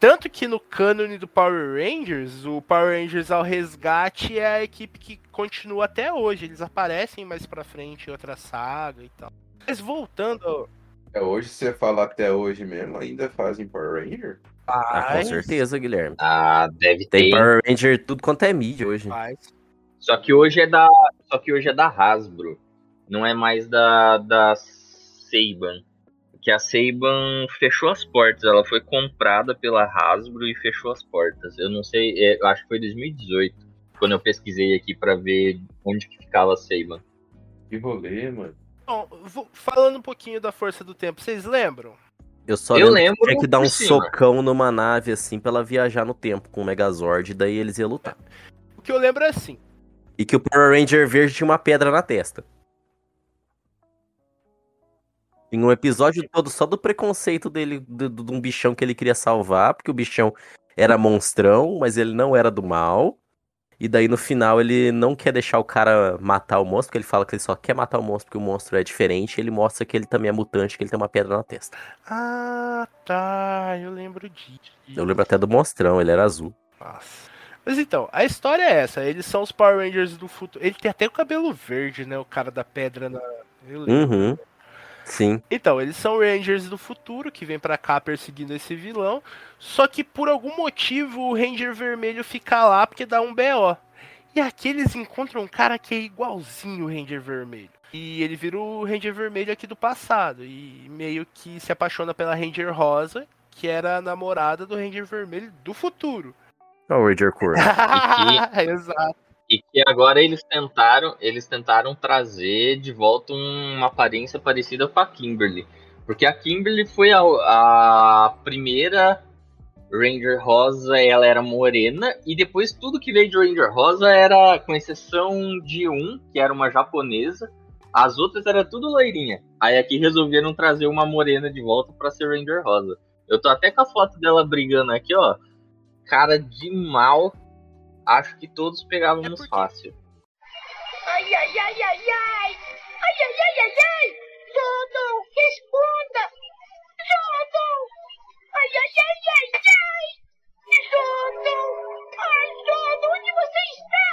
Speaker 1: Tanto que no cânone do Power Rangers, o Power Rangers ao resgate é a equipe que continua até hoje. Eles aparecem mais pra frente em outra saga e tal. Mas voltando.
Speaker 4: É, hoje, se você falar até hoje mesmo, ainda fazem Power Ranger?
Speaker 2: Ah, com
Speaker 1: Faz,
Speaker 2: certeza, Guilherme.
Speaker 3: Ah, deve
Speaker 2: Tem
Speaker 3: ter.
Speaker 2: Power Ranger tudo quanto é mídia hoje.
Speaker 1: faz.
Speaker 3: Só que hoje é da, só que hoje é da Hasbro, não é mais da da Saban. Que a Saban fechou as portas, ela foi comprada pela Hasbro e fechou as portas. Eu não sei, é, eu acho que foi 2018, quando eu pesquisei aqui pra ver onde que ficava a Saban.
Speaker 4: Que rolê, mano.
Speaker 1: Bom, vou- falando um pouquinho da força do tempo, vocês lembram?
Speaker 2: Eu só
Speaker 3: Eu
Speaker 2: lembro, que tinha que dar um
Speaker 3: cima.
Speaker 2: socão numa nave assim pra ela viajar no tempo com o Megazord, e daí eles iam lutar.
Speaker 1: O que eu lembro é assim.
Speaker 2: E que o Power Ranger verde tinha uma pedra na testa. Em um episódio todo só do preconceito dele, do- do- de um bichão que ele queria salvar, porque o bichão era monstrão, mas ele não era do mal. E daí no final ele não quer deixar o cara matar o monstro, porque ele fala que ele só quer matar o monstro porque o monstro é diferente. E ele mostra que ele também é mutante, que ele tem uma pedra na testa.
Speaker 1: Ah, tá. Eu lembro disso.
Speaker 2: Eu lembro até do monstrão, ele era azul.
Speaker 1: Nossa. Mas então, a história é essa. Eles são os Power Rangers do futuro. Ele tem até o cabelo verde, né? O cara da pedra na. Eu lembro.
Speaker 2: Uhum. Sim.
Speaker 1: Então, eles são Rangers do futuro que vem pra cá perseguindo esse vilão. Só que por algum motivo o Ranger Vermelho fica lá porque dá um BO. E aqui eles encontram um cara que é igualzinho o Ranger Vermelho. E ele vira o Ranger Vermelho aqui do passado. E meio que se apaixona pela Ranger Rosa, que era a namorada do Ranger Vermelho do futuro.
Speaker 2: É o Ranger Cor.
Speaker 1: Exato.
Speaker 3: E que agora eles tentaram, eles tentaram trazer de volta um- uma aparência parecida com a Kimberly. Porque a Kimberly foi a, a primeira Ranger Rosa, ela era morena, e depois tudo que veio de Ranger Rosa era, com exceção de um, que era uma japonesa, as outras era tudo loirinha. Aí aqui resolveram trazer uma morena de volta pra ser Ranger Rosa. Eu tô até com a foto dela brigando aqui, ó. Cara de mal acho que todos é pegávamos
Speaker 1: é
Speaker 3: fácil.
Speaker 5: Ai, ai, ai, ai, ai! Ai, ai, ai, ai, ai! Jordan, responda! Jordan! Ai, ai, ai, ai, ai! Jordan! Ai, Jordan, onde você
Speaker 3: está?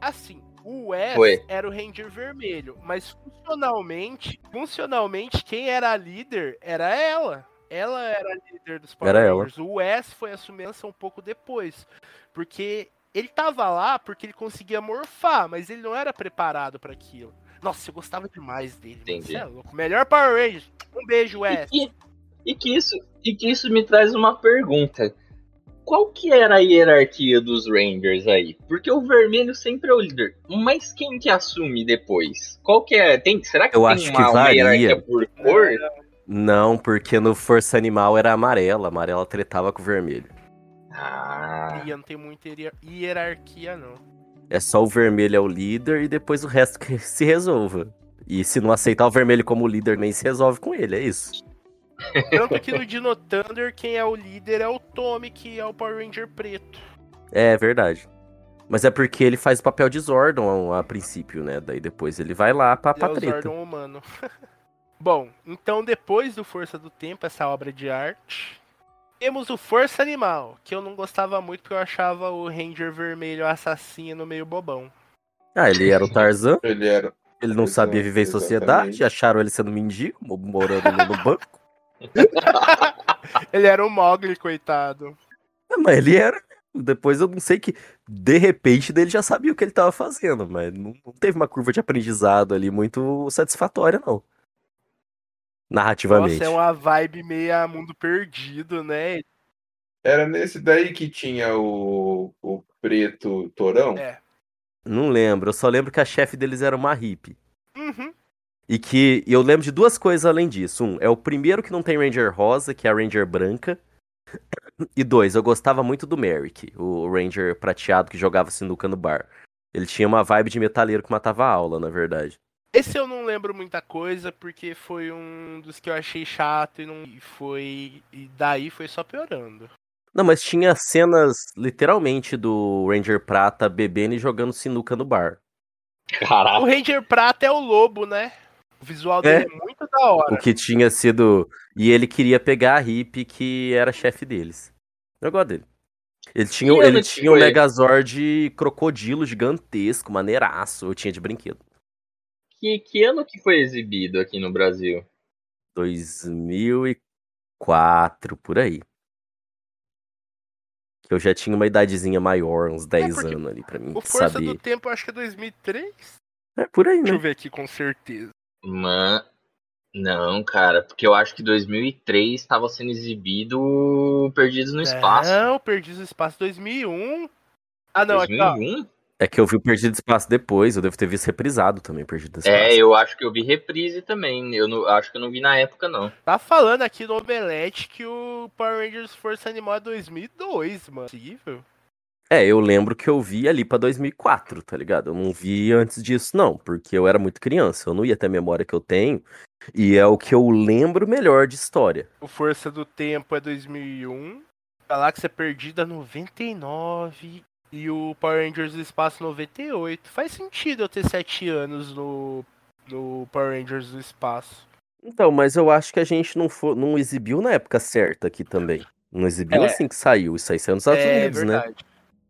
Speaker 1: Assim, o Wes era o Ranger Vermelho, mas funcionalmente, funcionalmente, quem era a líder era ela. Ela era a líder dos Power
Speaker 2: Era ela.
Speaker 1: Rangers. O Wes foi assumir essa um pouco depois, porque ele tava lá porque ele conseguia morfar, mas ele não era preparado pra aquilo. Nossa, eu gostava demais dele.
Speaker 3: Entendi.
Speaker 1: É louco. Melhor Power Rangers. Um beijo, Wes.
Speaker 3: E, e que isso, e que isso me traz uma pergunta. Qual que era a hierarquia dos Rangers aí? Porque o vermelho sempre é o líder. Mas quem que assume depois? Qual que é? Tem, será que
Speaker 2: Eu
Speaker 3: tem
Speaker 2: acho que
Speaker 3: uma, uma
Speaker 2: varia.
Speaker 3: hierarquia por cor?
Speaker 2: Não, porque no Força Animal era amarela. Amarela tretava com o vermelho.
Speaker 3: Ah,
Speaker 1: E não tem muita hier- hierarquia, não.
Speaker 2: É só o vermelho é o líder e depois o resto que se resolva. E se não aceitar o vermelho como líder, nem se resolve com ele, é isso.
Speaker 1: Tanto que no Dino Thunder, quem é o líder é o Tommy, que é o Power Ranger preto.
Speaker 2: É verdade. Mas é porque ele faz o papel de Zordon a, a princípio, né? Daí depois ele vai lá pra,
Speaker 1: Ele é
Speaker 2: pra
Speaker 1: o
Speaker 2: treta.
Speaker 1: Zordon humano. Bom, então depois do Força do Tempo, essa obra de arte, temos o Força Animal, que eu não gostava muito porque eu achava o Ranger vermelho assassino meio bobão.
Speaker 2: Ah, ele era o Tarzan,
Speaker 4: Ele era.
Speaker 2: ele não sabia viver em sociedade,
Speaker 4: exatamente.
Speaker 2: acharam ele sendo mendigo, mo- morando no banco.
Speaker 1: Ele era o Mogli, coitado.
Speaker 2: Ah, mas ele era. Depois eu não sei que, de repente, dele já sabia o que ele tava fazendo, mas não, não teve uma curva de aprendizado ali muito satisfatória, não. Narrativamente.
Speaker 1: Nossa, é uma vibe meia mundo perdido, né?
Speaker 4: Era nesse daí que tinha o, o preto torão?
Speaker 1: É.
Speaker 2: Não lembro, eu só lembro que a chefe deles era uma hippie.
Speaker 1: Uhum.
Speaker 2: E que e eu lembro de duas coisas além disso. Um, é o primeiro que não tem Ranger rosa, que é a Ranger branca. E dois, eu gostava muito do Merrick, o Ranger prateado que jogava sinuca no bar. Ele tinha uma vibe de metaleiro que matava a aula, na verdade.
Speaker 1: Esse eu não lembro muita coisa, porque foi um dos que eu achei chato e não e foi. E daí foi só piorando.
Speaker 2: Não, mas tinha cenas, literalmente, do Ranger prata bebendo e jogando sinuca no bar.
Speaker 1: O
Speaker 3: caraca.
Speaker 1: Ranger Prata é o lobo, né? O visual dele é, muito da hora.
Speaker 2: O que tinha sido. E ele queria pegar a hippie que era chefe deles. Eu gosto dele. Ele tinha, ele tinha um? Megazord crocodilo gigantesco, maneiraço. Eu tinha de brinquedo.
Speaker 3: Que, que ano que foi exibido aqui no Brasil?
Speaker 2: 2004, por aí. Que eu já tinha uma idadezinha maior, uns 10
Speaker 1: porque
Speaker 2: anos ali pra mim
Speaker 1: O Força
Speaker 2: saber.
Speaker 1: do Tempo, acho que é 2003.
Speaker 2: É por aí,
Speaker 1: Deixa eu
Speaker 2: né?
Speaker 1: ver aqui com certeza.
Speaker 3: Man... Não, cara, porque eu acho que 2003 estava sendo exibido Perdidos no Espaço.
Speaker 1: Não, Perdi o Espaço 2001. Ah, não, aqui, ó.
Speaker 3: 2001?
Speaker 2: É que eu vi o Perdido Espaço depois, eu devo ter visto reprisado também, Perdido Espaço.
Speaker 3: É, eu acho que eu vi reprise também. Eu não, acho que eu não vi na época, não.
Speaker 1: Tá falando aqui no Omelete que o Power Rangers Força Animal é 2002, mano. Possível?
Speaker 2: É, eu lembro que eu vi ali pra 2004, tá ligado? Eu não vi antes disso, não, porque eu era muito criança, eu não ia ter a memória que eu tenho, e é o que eu lembro melhor de história.
Speaker 1: O Força do Tempo é 2001. Galáxia Perdida 99. E o Power Rangers do Espaço 98. Faz sentido eu ter 7 anos no, no Power Rangers do Espaço.
Speaker 2: Então, mas eu acho que a gente não, fo- não exibiu na época certa aqui também. Não exibiu
Speaker 3: É.
Speaker 2: assim que saiu, isso aí saiu nos Estados
Speaker 1: é
Speaker 2: Unidos, né?
Speaker 1: verdade.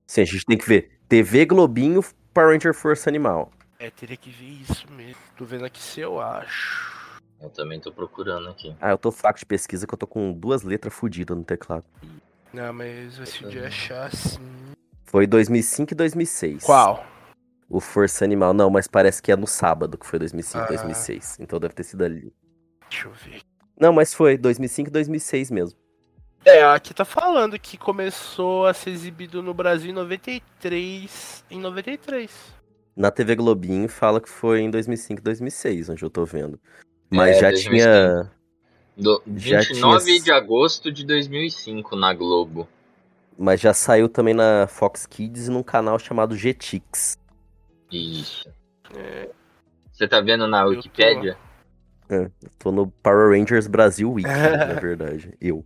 Speaker 2: Sim, a gente tem que ver TV Globinho, Power Ranger Força Animal.
Speaker 1: É, teria que ver isso mesmo. Tô vendo aqui se eu acho.
Speaker 3: Eu também tô procurando aqui.
Speaker 2: Ah, eu tô fraco de pesquisa que eu tô com duas letras fodidas no teclado.
Speaker 1: Não, mas vai se de achar assim.
Speaker 2: Foi 2005 e 2006.
Speaker 1: Qual?
Speaker 2: O Força Animal. Não, mas parece que é no sábado que foi 2005,
Speaker 1: Ah.
Speaker 2: 2006. Então deve ter sido ali.
Speaker 1: Deixa eu ver.
Speaker 2: Não, mas foi 2005 e 2006 mesmo.
Speaker 1: É, aqui tá falando que começou a ser exibido no Brasil em 93. Em 93.
Speaker 2: Na TV Globinho fala que foi em 2005 e 2006, onde eu tô vendo. Mas
Speaker 3: É,
Speaker 2: já
Speaker 3: 2005.
Speaker 2: tinha.
Speaker 3: Do,
Speaker 2: Já
Speaker 3: 29
Speaker 2: tinha-
Speaker 3: de agosto de 2005 na Globo.
Speaker 2: Mas já saiu também na Fox Kids e num canal chamado Jetix.
Speaker 3: Isso.
Speaker 1: É,
Speaker 3: Você tá vendo na
Speaker 1: tô.
Speaker 3: Wikipédia?
Speaker 2: Tô no Power Rangers Brasil Wiki, na verdade. Eu.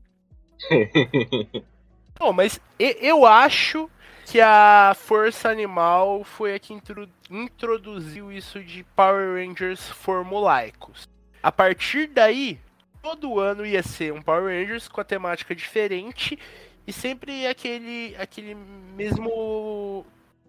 Speaker 1: Bom, mas eu acho que a Força Animal foi a que intro- introduziu isso de Power Rangers formulaicos. A partir daí, todo ano ia ser um Power Rangers com a temática diferente e sempre aquele, aquele mesmo.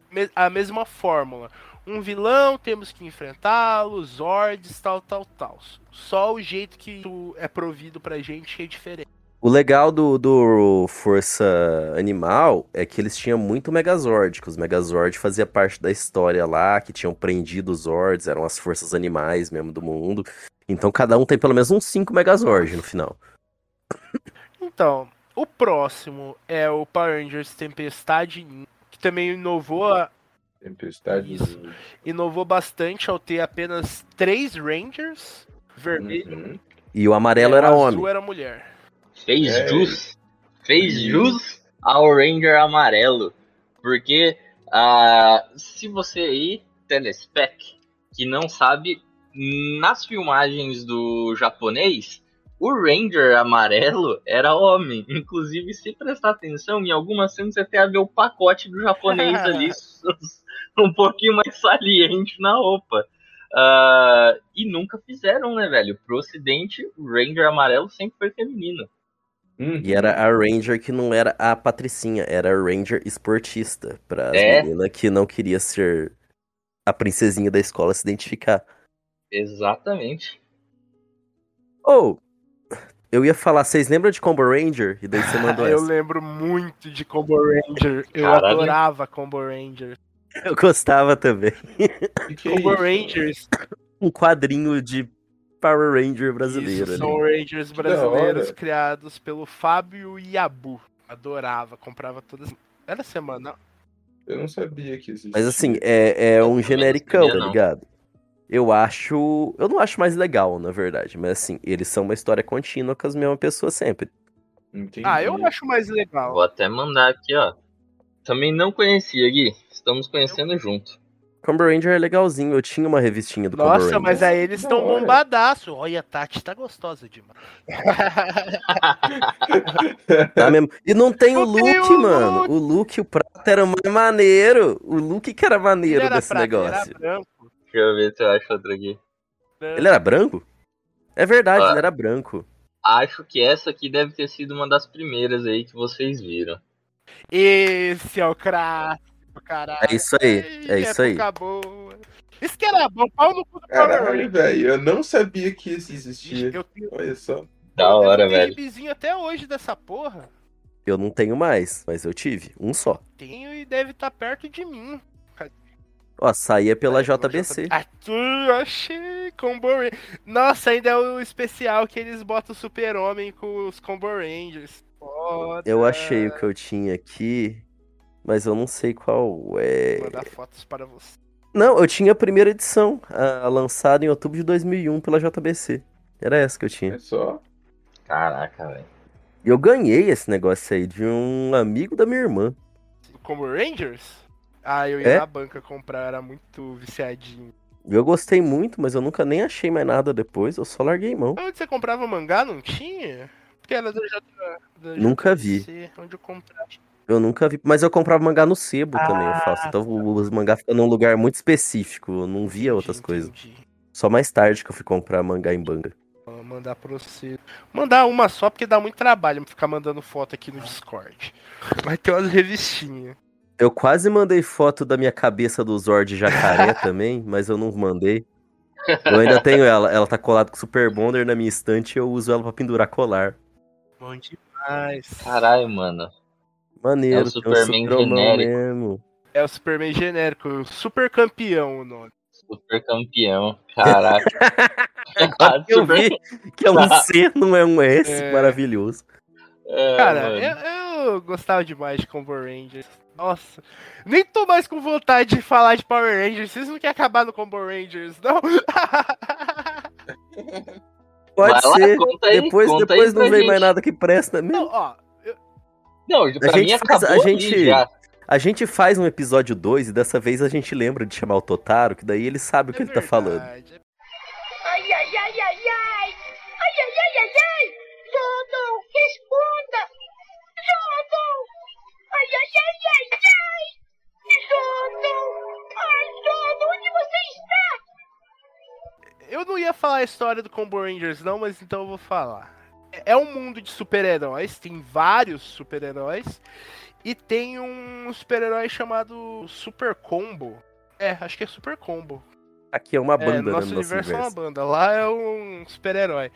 Speaker 1: me- a mesma fórmula. um vilão, temos que enfrentá-lo, Zords, tal, tal, tal. Só o jeito que é provido pra gente é diferente.
Speaker 2: O legal do, do Força Animal é que eles tinham muito Megazord, que os Megazord fazia parte da história lá, que tinham prendido os Zords, eram as forças animais mesmo do mundo. Então cada um tem pelo menos uns 5 Megazord no final.
Speaker 1: Então, o próximo é o Power Rangers Tempestade, que também inovou, a-
Speaker 4: Tempestade.
Speaker 1: Isso. inovou bastante ao ter apenas três Rangers, vermelho
Speaker 4: Uhum.
Speaker 2: E o amarelo
Speaker 1: e
Speaker 2: era
Speaker 1: azul
Speaker 2: homem.
Speaker 1: era mulher.
Speaker 3: Fez
Speaker 4: É.
Speaker 3: jus. Fez
Speaker 4: Isso.
Speaker 3: jus ao Ranger amarelo. Porque ah, se você aí, telespec, que não sabe, nas filmagens do japonês, o Ranger amarelo era homem. Inclusive, se prestar atenção, em algumas cenas você até vê o pacote do japonês ali um pouquinho mais saliente na roupa. Ah, e nunca fizeram, né, velho? Pro ocidente, o Ranger amarelo sempre foi feminino.
Speaker 4: Uhum.
Speaker 2: E era a Ranger que não era a Patricinha, era a Ranger esportista, para as
Speaker 3: É.
Speaker 2: meninas que não queria ser a princesinha da escola se identificar.
Speaker 3: Exatamente.
Speaker 2: Ou, eu ia falar, vocês lembram de Combo Ranger? E daí você mandou
Speaker 1: eu
Speaker 2: essa.
Speaker 1: lembro muito de Combo Ranger. Eu
Speaker 3: Caralho.
Speaker 1: adorava Combo Ranger.
Speaker 2: Eu gostava também.
Speaker 4: Que é
Speaker 1: Combo
Speaker 4: isso?
Speaker 1: Rangers
Speaker 2: Um quadrinho de Power Ranger brasileiro
Speaker 1: Isso, são Rangers brasileiros criados pelo Fábio Iabu. Adorava, comprava todas. Era semana.
Speaker 4: Eu não sabia que existia.
Speaker 2: Mas assim, é, é um genericão, tá
Speaker 3: não.
Speaker 2: ligado? Eu acho. Eu não acho mais legal, na verdade. Mas assim, eles são uma história contínua com as mesmas pessoas sempre.
Speaker 4: Entendi.
Speaker 1: Ah, eu acho mais legal.
Speaker 3: Vou até mandar aqui, ó. Também não conhecia, Gui. Estamos conhecendo junto.
Speaker 2: Combo Ranger é legalzinho. Eu tinha uma revistinha do Combo
Speaker 1: Nossa,
Speaker 2: Ranger.
Speaker 1: mas aí eles estão
Speaker 4: hora.
Speaker 1: bombadaço. Olha, a Tati tá gostosa demais.
Speaker 2: Tá mesmo. E não tem o
Speaker 1: tem
Speaker 2: look,
Speaker 1: o
Speaker 2: mano.
Speaker 1: look.
Speaker 2: O look, o prato era mais maneiro. O look que era maneiro
Speaker 1: era
Speaker 2: desse
Speaker 1: prata,
Speaker 2: negócio.
Speaker 1: Era branco.
Speaker 3: Deixa eu ver se eu acho outro aqui.
Speaker 2: Ele era branco? É verdade,
Speaker 3: Ah.
Speaker 2: ele era branco.
Speaker 3: Acho que essa aqui deve ter sido uma das primeiras aí que vocês viram.
Speaker 1: Esse é o clássico, caralho.
Speaker 2: É isso aí, é isso aí.
Speaker 1: boa. Isso que era bom, pau no cu do
Speaker 4: Caralho, velho, eu não sabia que isso existia.
Speaker 1: Eu tenho,
Speaker 4: Olha só.
Speaker 3: Da hora,
Speaker 1: eu tenho
Speaker 3: velho.
Speaker 1: gibizinho até hoje dessa porra.
Speaker 2: Eu não tenho mais, mas eu tive. Um só.
Speaker 1: Tenho e deve estar perto de mim.
Speaker 2: Ó, saía pela JBC.
Speaker 1: Ah, tu, achei Combo Ranger. Nossa, ainda é o especial que eles botam o Super-Homem com os Combo Rangers. Foda.
Speaker 2: Eu achei o que eu tinha aqui, mas eu não sei qual
Speaker 1: Vou
Speaker 2: é.
Speaker 1: mandar fotos para você.
Speaker 2: Não, eu tinha a primeira edição, a, a lançada em outubro de 2001 pela JBC. Era essa que eu tinha.
Speaker 4: É só.
Speaker 3: Caraca, velho.
Speaker 2: E eu ganhei esse negócio aí de um amigo da minha irmã.
Speaker 1: Combo Rangers? Ah, eu ia
Speaker 2: É?
Speaker 1: na banca comprar, era muito viciadinho.
Speaker 2: Eu gostei muito, mas eu nunca nem achei mais nada depois, eu só larguei mão.
Speaker 1: Onde você comprava mangá? Não tinha? Porque era da, da
Speaker 2: Nunca
Speaker 1: JBC, Onde eu comprava.
Speaker 2: Eu nunca vi, mas eu comprava mangá no sebo também, eu faço. Então os mangá ficam num lugar muito específico, eu não via outras
Speaker 1: Entendi,
Speaker 2: coisas.
Speaker 1: entendi.
Speaker 2: Só mais tarde que eu fui comprar mangá em banga.
Speaker 1: Mandar pra você. Mandar uma só, porque dá muito trabalho ficar mandando foto aqui no Discord. Vai ter umas revistinhas.
Speaker 2: Eu quase mandei foto da minha cabeça do Zord jacaré também, mas eu não mandei. Eu ainda tenho ela, ela tá colada com Super Bonder na minha estante e eu uso ela pra pendurar colar.
Speaker 1: Bom demais.
Speaker 3: Caralho, mano.
Speaker 2: Maneiro,
Speaker 3: É o
Speaker 2: um
Speaker 3: Superman
Speaker 2: Superman
Speaker 3: genérico.
Speaker 2: mesmo.
Speaker 1: É o Superman genérico, super campeão o nome.
Speaker 3: Super campeão. Caraca.
Speaker 2: Eu vi que é um C, não é um S,
Speaker 1: É.
Speaker 2: maravilhoso.
Speaker 3: É,
Speaker 1: Cara, eu, eu gostava demais de Combo Rangers. Nossa, nem tô mais com vontade de falar de Power Rangers. Vocês não querem acabar no Combo Rangers, não?
Speaker 2: Pode
Speaker 3: Vai lá,
Speaker 2: ser.
Speaker 3: conta aí,
Speaker 2: depois
Speaker 3: conta
Speaker 2: depois
Speaker 3: aí
Speaker 2: não vem mais
Speaker 3: gente.
Speaker 2: nada que presta mesmo.
Speaker 1: não, ó,
Speaker 3: Não, pra
Speaker 2: gente
Speaker 3: mim
Speaker 2: faz-
Speaker 3: acabou
Speaker 2: a gente-
Speaker 3: já.
Speaker 2: A gente faz um episódio 2 e dessa vez a gente lembra de chamar o Totaro, que daí ele sabe o que
Speaker 1: é
Speaker 2: ele tá falando.
Speaker 1: verdade.
Speaker 5: Ai, ai, ai, ai, ai. Ai, ai, ai, ai, ai. Zordon, responda.
Speaker 1: Eu não ia falar a história do Combo Rangers, não, mas então eu vou falar. É um mundo de super-heróis, tem vários super-heróis, e tem um super-herói chamado Super Combo. É, acho que é Super Combo.
Speaker 2: Aqui é uma
Speaker 1: É,
Speaker 2: banda, né,
Speaker 1: nosso
Speaker 2: no nosso
Speaker 1: universo é uma
Speaker 2: universo.
Speaker 1: banda. Lá é um super-herói.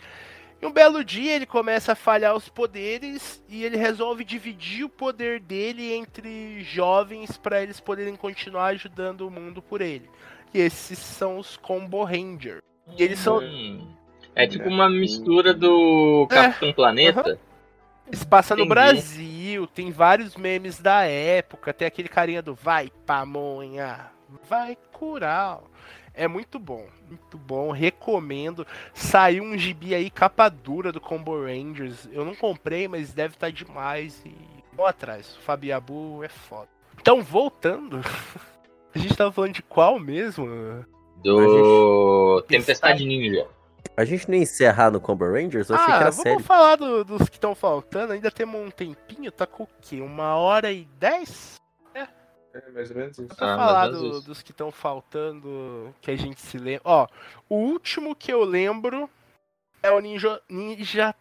Speaker 1: E um belo dia ele começa a falhar os poderes e ele resolve dividir o poder dele entre jovens pra eles poderem continuar ajudando o mundo por ele. E esses são os Combo Ranger. E eles são.
Speaker 3: Hum. É tipo uma mistura do
Speaker 1: É,
Speaker 3: Capitão Planeta.
Speaker 1: Se passa no
Speaker 3: Entendi.
Speaker 1: Brasil, tem vários memes da época, tem aquele carinha do vai pamonha, vai curar. É muito bom, muito bom, recomendo. Saiu um gibi aí, capa dura do Combo Rangers. Eu não comprei, mas deve estar demais e vou atrás. O Fabiabu é foda. Então, voltando, a gente tava falando de qual mesmo?
Speaker 3: Do Tempestade Ninja.
Speaker 2: A gente ia encerrar no Combo Rangers? Eu achei que
Speaker 1: ah,
Speaker 2: era
Speaker 1: vamos
Speaker 2: sério.
Speaker 1: falar do- dos que estão faltando. Ainda temos um tempinho, tá com o quê? Uma hora e dez?
Speaker 4: É mais ou menos isso.
Speaker 1: Pra
Speaker 3: Ah,
Speaker 1: falar do-
Speaker 3: isso.
Speaker 1: dos que estão faltando, que a gente se lembra. Ó, o último que eu lembro é o Ninja, Ninja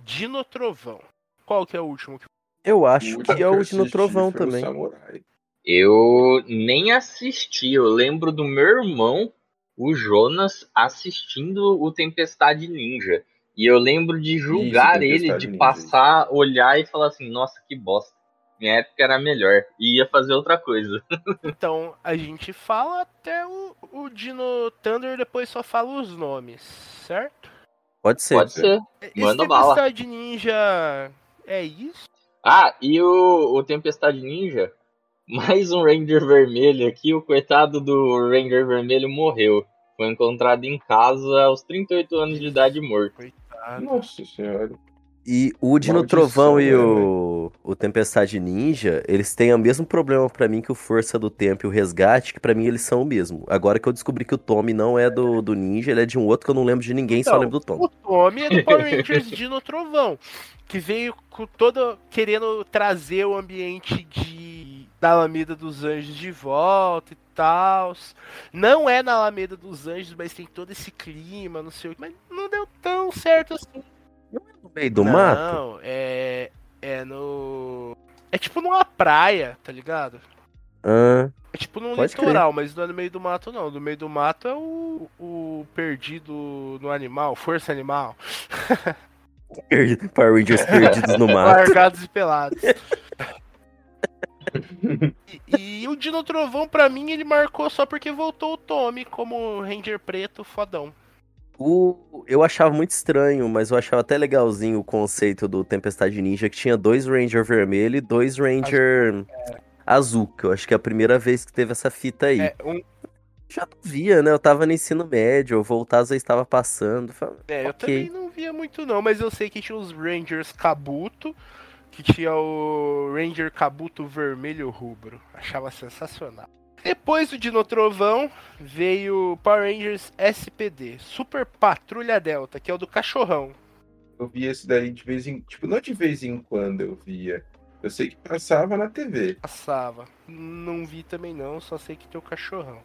Speaker 1: Dino Trovão. Qual que é o último? que-
Speaker 2: Eu acho
Speaker 4: último
Speaker 2: que é o Dino Trovão também.
Speaker 4: Samurai.
Speaker 3: Eu nem assisti. Eu lembro do meu irmão, o Jonas, assistindo o Tempestade Ninja. E eu lembro de julgar
Speaker 4: Tempestade
Speaker 3: ele, de
Speaker 4: Ninja.
Speaker 3: passar, olhar e falar assim: nossa, que bosta. Minha época era melhor. E ia fazer outra coisa.
Speaker 1: Então, a gente fala até o, o Dino Thunder, depois só fala os nomes, certo?
Speaker 2: Pode ser.
Speaker 3: Pode ser.
Speaker 1: Esse
Speaker 3: Manda bala.
Speaker 1: Tempestade Ninja é isso?
Speaker 3: Ah, e o, o Tempestade Ninja? Mais um Ranger Vermelho aqui. O coitado do Ranger Vermelho morreu. Foi encontrado em casa aos 38 anos de idade morto.
Speaker 1: Coitado.
Speaker 4: Nossa senhora.
Speaker 2: E o Dino
Speaker 4: Maldição,
Speaker 2: Trovão e
Speaker 4: né,
Speaker 2: o, o Tempestade Ninja, eles têm o mesmo problema pra mim que o Força do Tempo e o Resgate, que pra mim eles são o mesmo. Agora que eu descobri que o Tommy não é do, do Ninja, ele é de um outro que eu não lembro de ninguém, só
Speaker 1: Então,
Speaker 2: lembro do Tommy.
Speaker 1: O Tommy é do Power Rangers Dino Trovão, que veio com todo querendo trazer o ambiente de da Alameda dos Anjos de volta e tal. Não é na Alameda dos Anjos, mas tem todo esse clima, não sei o que, mas não deu tão certo assim.
Speaker 2: No meio do
Speaker 1: não,
Speaker 2: mato?
Speaker 1: é é no é tipo numa praia, tá ligado?
Speaker 2: Ah,
Speaker 1: É tipo num litoral, mas não é no meio do mato, não. No meio do mato é o, o perdido no animal, força animal.
Speaker 2: Power Rangers perdidos no mato.
Speaker 1: Largados e pelados. e, e o Dino Trovão, pra mim, ele marcou só porque voltou o Tommy como Ranger Preto fodão.
Speaker 2: O, eu achava muito estranho, mas eu achava até legalzinho o conceito do Tempestade Ninja, que tinha dois Ranger vermelho e dois Ranger azul, que eu acho que é a primeira vez que teve essa fita aí.
Speaker 1: É, um-
Speaker 2: Já não via, né? Eu tava no ensino médio, eu às vezes estava passando. Falei,
Speaker 1: é, eu
Speaker 2: Ok.
Speaker 1: também não via muito não, mas eu sei que tinha os Rangers Kabuto, que tinha o Ranger Kabuto vermelho rubro. Achava sensacional. Depois do Dino Trovão, veio o Power Rangers SPD, Super Patrulha Delta, que é o do cachorrão.
Speaker 4: Eu via esse daí de vez em. Tipo, não de vez em quando eu via. Eu sei que passava na TV.
Speaker 1: Passava. Não vi também não, só sei que tem o cachorrão.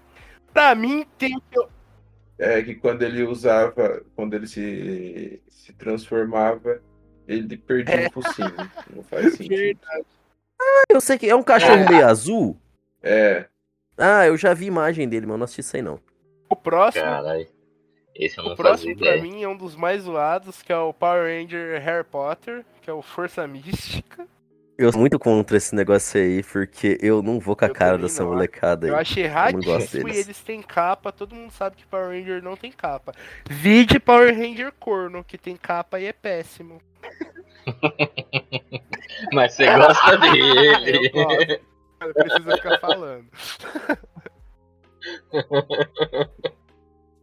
Speaker 1: Pra mim, tem o que eu-
Speaker 4: É que quando ele usava. Quando ele se, se transformava, ele perdia o focinho. Não faz sentido.
Speaker 2: Eu sei que é um cachorro meio azul.
Speaker 4: É.
Speaker 2: Ah, eu já vi imagem dele, mas eu não assisti isso aí não.
Speaker 1: O próximo,
Speaker 3: Caralho. Esse eu não
Speaker 1: o próximo pra
Speaker 3: ideia.
Speaker 1: mim é um dos mais zoados, que é o Power Ranger Harry Potter, que é o Força Mística.
Speaker 2: Eu sou muito contra esse negócio aí, porque eu não vou com a
Speaker 1: Eu
Speaker 2: cara dessa
Speaker 1: não.
Speaker 2: molecada aí.
Speaker 1: Eu achei erradíssimo e eles têm capa, todo mundo sabe que Power Ranger não tem capa. Vide Power Ranger corno, que tem capa e é péssimo.
Speaker 3: Mas você gosta
Speaker 1: Eu
Speaker 3: dele.
Speaker 1: Não precisa ficar falando.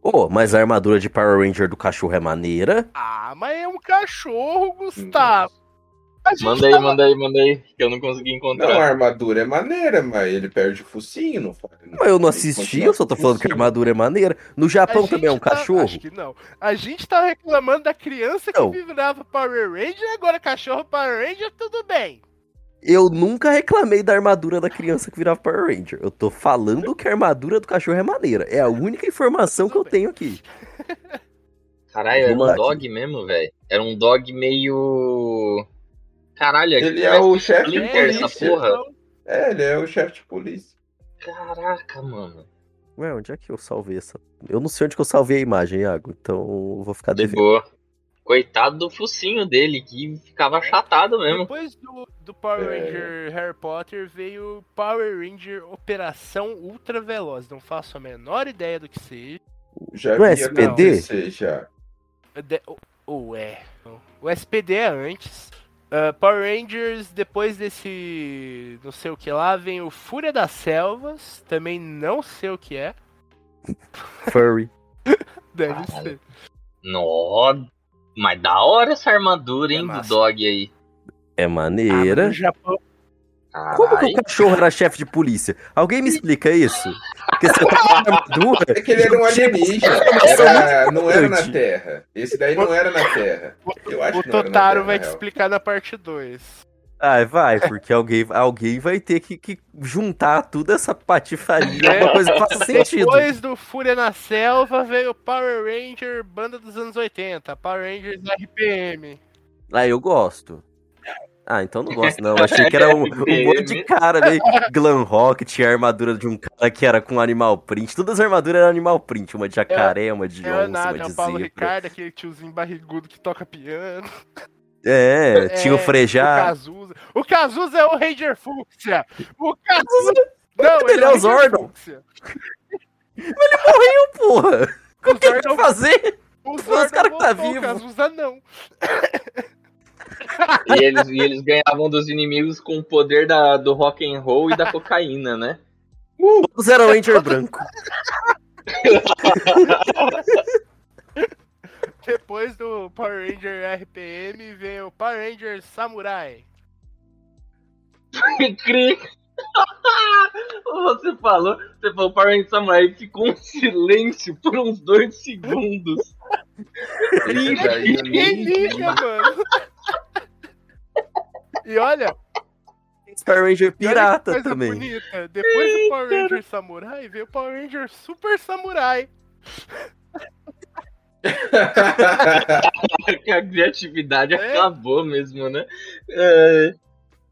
Speaker 2: Pô, mas a armadura de Power Ranger do cachorro é maneira.
Speaker 1: Ah, mas é um cachorro, Gustavo.
Speaker 3: Manda aí,
Speaker 1: tava-
Speaker 3: manda aí, manda aí. Que eu não consegui
Speaker 4: Não,
Speaker 3: encontrar.
Speaker 4: a armadura é maneira, mas ele perde o focinho, não faz.
Speaker 2: Mas eu não assisti, eu só tô falando que a armadura é maneira. No Japão também é um
Speaker 1: tá-
Speaker 2: cachorro.
Speaker 1: Acho que não. A gente tá reclamando da criança que
Speaker 2: Não.
Speaker 1: virava Power Ranger, agora cachorro Power Ranger, tudo bem.
Speaker 2: Eu nunca reclamei da armadura da criança que virava Power Ranger. Eu tô falando que a armadura do cachorro é maneira. É a única informação que eu tenho aqui.
Speaker 3: Caralho, era um dog mesmo, velho. Era um dog meio. Caralho,
Speaker 4: Ele é
Speaker 3: parece
Speaker 4: o chefe de polícia.
Speaker 3: porra.
Speaker 4: É, ele é o chefe de polícia.
Speaker 3: Caraca, mano.
Speaker 2: Ué, onde é que eu salvei essa? Eu não sei onde que eu salvei a imagem, Iago, então eu vou ficar
Speaker 3: De
Speaker 2: devendo.
Speaker 3: boa. Coitado do focinho dele, que ficava achatado mesmo.
Speaker 1: Depois do, do Power
Speaker 4: É.
Speaker 1: Ranger Harry Potter veio Power Ranger Operação Ultra Veloz. Não faço a menor ideia do que seja.
Speaker 4: Já vi
Speaker 2: SPD?
Speaker 4: já.
Speaker 1: De- Ou é. O SPD é antes. Ah, Power Rangers, depois desse não sei o que lá, vem o Fúria das Selvas. Também não sei o que é.
Speaker 2: Furry.
Speaker 1: Deve
Speaker 3: Caralho.
Speaker 1: ser.
Speaker 3: Nó, mas da hora essa armadura,
Speaker 1: É
Speaker 3: hein, do
Speaker 1: massa.
Speaker 3: dog aí.
Speaker 2: É
Speaker 1: Ah,
Speaker 2: maneira.
Speaker 1: no Japão,
Speaker 2: Como que o cachorro era chefe de polícia? Alguém me explica isso? Porque você tá com armadura.
Speaker 4: É que ele era um alienígena. Era, não era na. Terra. Esse daí não era na Terra. Eu acho
Speaker 1: o Totaro vai
Speaker 4: na
Speaker 1: te explicar na parte 2.
Speaker 2: Ah, vai, porque alguém, alguém vai ter que, que juntar tudo essa patifaria
Speaker 1: É.
Speaker 2: uma coisa que faça sentido.
Speaker 1: Depois do Fúria na Selva veio o Power Ranger Banda dos anos 80, Power Rangers RPM.
Speaker 2: Ah, eu gosto. Ah, então não gosto, não. Achei que era um, um monte de cara meio glam rock, tinha a armadura de um cara que era com animal print. Todas as armaduras eram animal print, uma de jacaré, uma de
Speaker 1: é
Speaker 2: onça,
Speaker 1: nada,
Speaker 2: uma
Speaker 1: é
Speaker 2: de
Speaker 1: o Paulo
Speaker 2: zebra.
Speaker 1: Ricardo, aquele tiozinho barrigudo que toca piano.
Speaker 2: É, tinha o
Speaker 1: É,
Speaker 2: frejar.
Speaker 1: O Cazuza. O Cazuza é o Ranger Fúcsia. O Cazuza. Não,
Speaker 2: Ele é o
Speaker 1: Ranger
Speaker 2: Zordon.
Speaker 1: Fúcsia.
Speaker 2: Porra!
Speaker 1: O
Speaker 2: O que ele
Speaker 1: Zordon,
Speaker 2: vai fazer?
Speaker 1: o
Speaker 2: Os
Speaker 1: Zordon
Speaker 2: caras que tá vivo.
Speaker 1: O Cazuza não.
Speaker 3: E eles, e eles ganhavam dos inimigos com o poder da, do rock and roll e da cocaína, né?
Speaker 2: Todos eram Ranger branco.
Speaker 1: Depois do Power Ranger RPM vem o Power Ranger Samurai.
Speaker 3: Cri. Você falou, você falou Power Ranger Samurai e ficou um silêncio por uns dois segundos.
Speaker 4: Eu
Speaker 1: Ninguém liga, mano. E olha,
Speaker 2: Power Ranger
Speaker 1: que
Speaker 2: pirata
Speaker 1: coisa
Speaker 2: também.
Speaker 1: bonita. Depois do Power Ranger Samurai veio o Power Ranger Super Samurai.
Speaker 3: A criatividade
Speaker 1: É.
Speaker 3: acabou mesmo, né? É,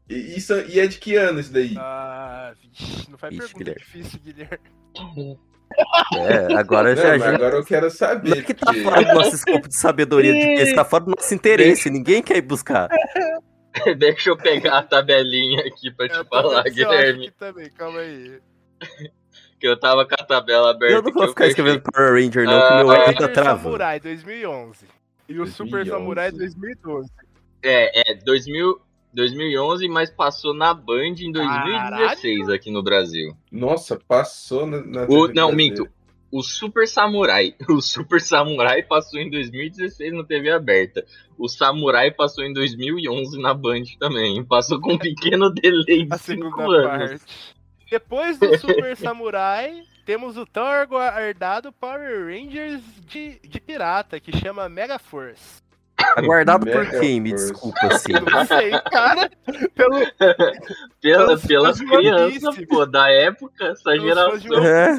Speaker 4: E, isso, e é de que ano isso daí?
Speaker 1: Ah, vixe, não faz
Speaker 2: Vixe,
Speaker 1: pergunta
Speaker 2: Guilherme.
Speaker 1: difícil, Guilherme.
Speaker 2: É, agora
Speaker 4: Não,
Speaker 2: já, já.
Speaker 4: agora eu quero saber.
Speaker 2: Não é que tá
Speaker 4: porque-
Speaker 2: fora do nosso escopo de sabedoria de vez, tá fora do nosso interesse. Ninguém quer ir buscar.
Speaker 3: Deixa eu pegar a tabelinha aqui pra te
Speaker 1: Eu
Speaker 3: falar, Guilherme.
Speaker 1: aqui também, calma aí.
Speaker 3: Que eu tava com a tabela aberta.
Speaker 2: Eu não
Speaker 3: que
Speaker 2: vou ficar
Speaker 3: fechei.
Speaker 2: escrevendo Power Ranger, não, que
Speaker 3: Ah,
Speaker 2: meu
Speaker 3: Power
Speaker 2: olho tá
Speaker 1: Ranger
Speaker 2: travando.
Speaker 1: Samurai 2011. E o Super
Speaker 4: 2011.
Speaker 1: Samurai 2012.
Speaker 3: É, é, 2000, 2011, mas passou na Band em 2016 aqui no Brasil.
Speaker 4: Nossa, passou na. na
Speaker 3: O, não, minto. O Super Samurai. O Super Samurai passou em 2016 na TV aberta. O Samurai passou em 2011 na Band também. Passou com um pequeno delay de
Speaker 1: segunda
Speaker 3: 5 anos.
Speaker 1: parte. Depois do Super Samurai, temos o tão aguardado Power Rangers de, de pirata, que chama Mega Force.
Speaker 2: Aguardado por quem? Me desculpa, assim.
Speaker 1: Não sei, cara. Pelo,
Speaker 3: Pela, pelas crianças, pô, da época, essa
Speaker 1: Pelos
Speaker 3: geração,
Speaker 1: One
Speaker 2: É.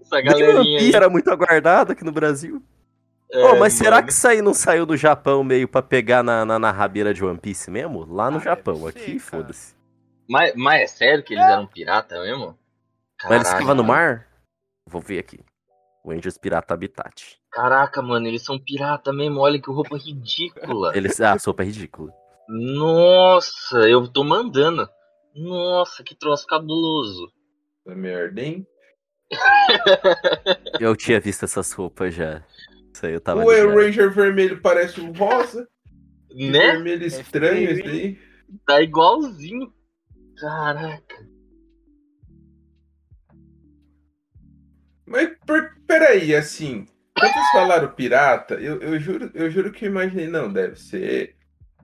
Speaker 3: essa
Speaker 2: One
Speaker 3: galerinha aí.
Speaker 2: Piece era muito aguardado aqui no Brasil.
Speaker 3: É,
Speaker 2: Ô, mas será
Speaker 3: mano.
Speaker 2: que isso aí não saiu do Japão meio pra pegar na, na, na rabeira de One Piece mesmo? Lá no
Speaker 1: Ah,
Speaker 2: Japão, aqui, foda-se.
Speaker 3: Mas, mas é sério que eles eram pirata mesmo?
Speaker 2: Mas eles
Speaker 3: Caraca.
Speaker 2: estavam no mar? Vou ver aqui. Rangers Pirata Habitat.
Speaker 3: Caraca, mano, eles são pirata mesmo. Olha que roupa ridícula.
Speaker 2: Eles... Ah, a sopa é ridícula.
Speaker 3: Nossa, eu tô mandando. Nossa, que troço cabuloso.
Speaker 4: Essa merda, hein?
Speaker 2: Eu tinha visto essas roupas já. Isso aí eu tava
Speaker 4: o
Speaker 2: ligado.
Speaker 4: Ranger vermelho parece um rosa.
Speaker 3: Né?
Speaker 4: vermelho estranho esse daí.
Speaker 3: Tá igualzinho. Caraca.
Speaker 4: Mas per, peraí, assim. Quando vocês falaram pirata, eu, eu, juro, eu juro que eu imaginei, não, deve ser.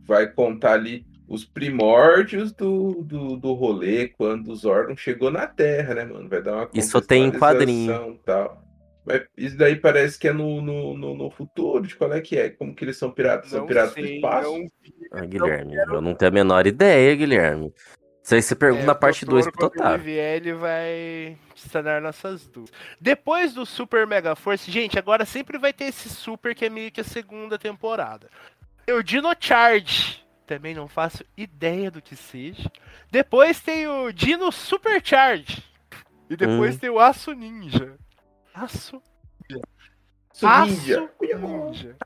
Speaker 4: Vai contar ali os primórdios do, do, do rolê, quando os órgãos chegou na Terra, né, mano? Vai dar uma
Speaker 2: Isso tem em quadrinho.
Speaker 4: Tal. Mas isso daí parece que é no, no, no, no futuro, de qual é que é? Como que eles são piratas? São
Speaker 1: Não
Speaker 4: piratas do
Speaker 1: sei,
Speaker 4: espaço?
Speaker 1: não
Speaker 2: Ah, Guilherme, eu não tenho a menor ideia, Guilherme. Isso aí você pergunta
Speaker 1: É,
Speaker 2: na
Speaker 1: o
Speaker 2: parte 2
Speaker 1: Totoro,
Speaker 2: pro Totaro.
Speaker 1: vier, ele vai sanar nossas dúvidas. Depois do Super Mega Force, gente, agora sempre vai ter esse Super que é meio que a segunda temporada. Tem o Dino Charge, também não faço ideia do que seja. Depois tem o Dino Super Charge. E depois
Speaker 2: Hum.
Speaker 1: tem o Aço Ninja. Aço
Speaker 4: ninja.
Speaker 1: Aço Ninja.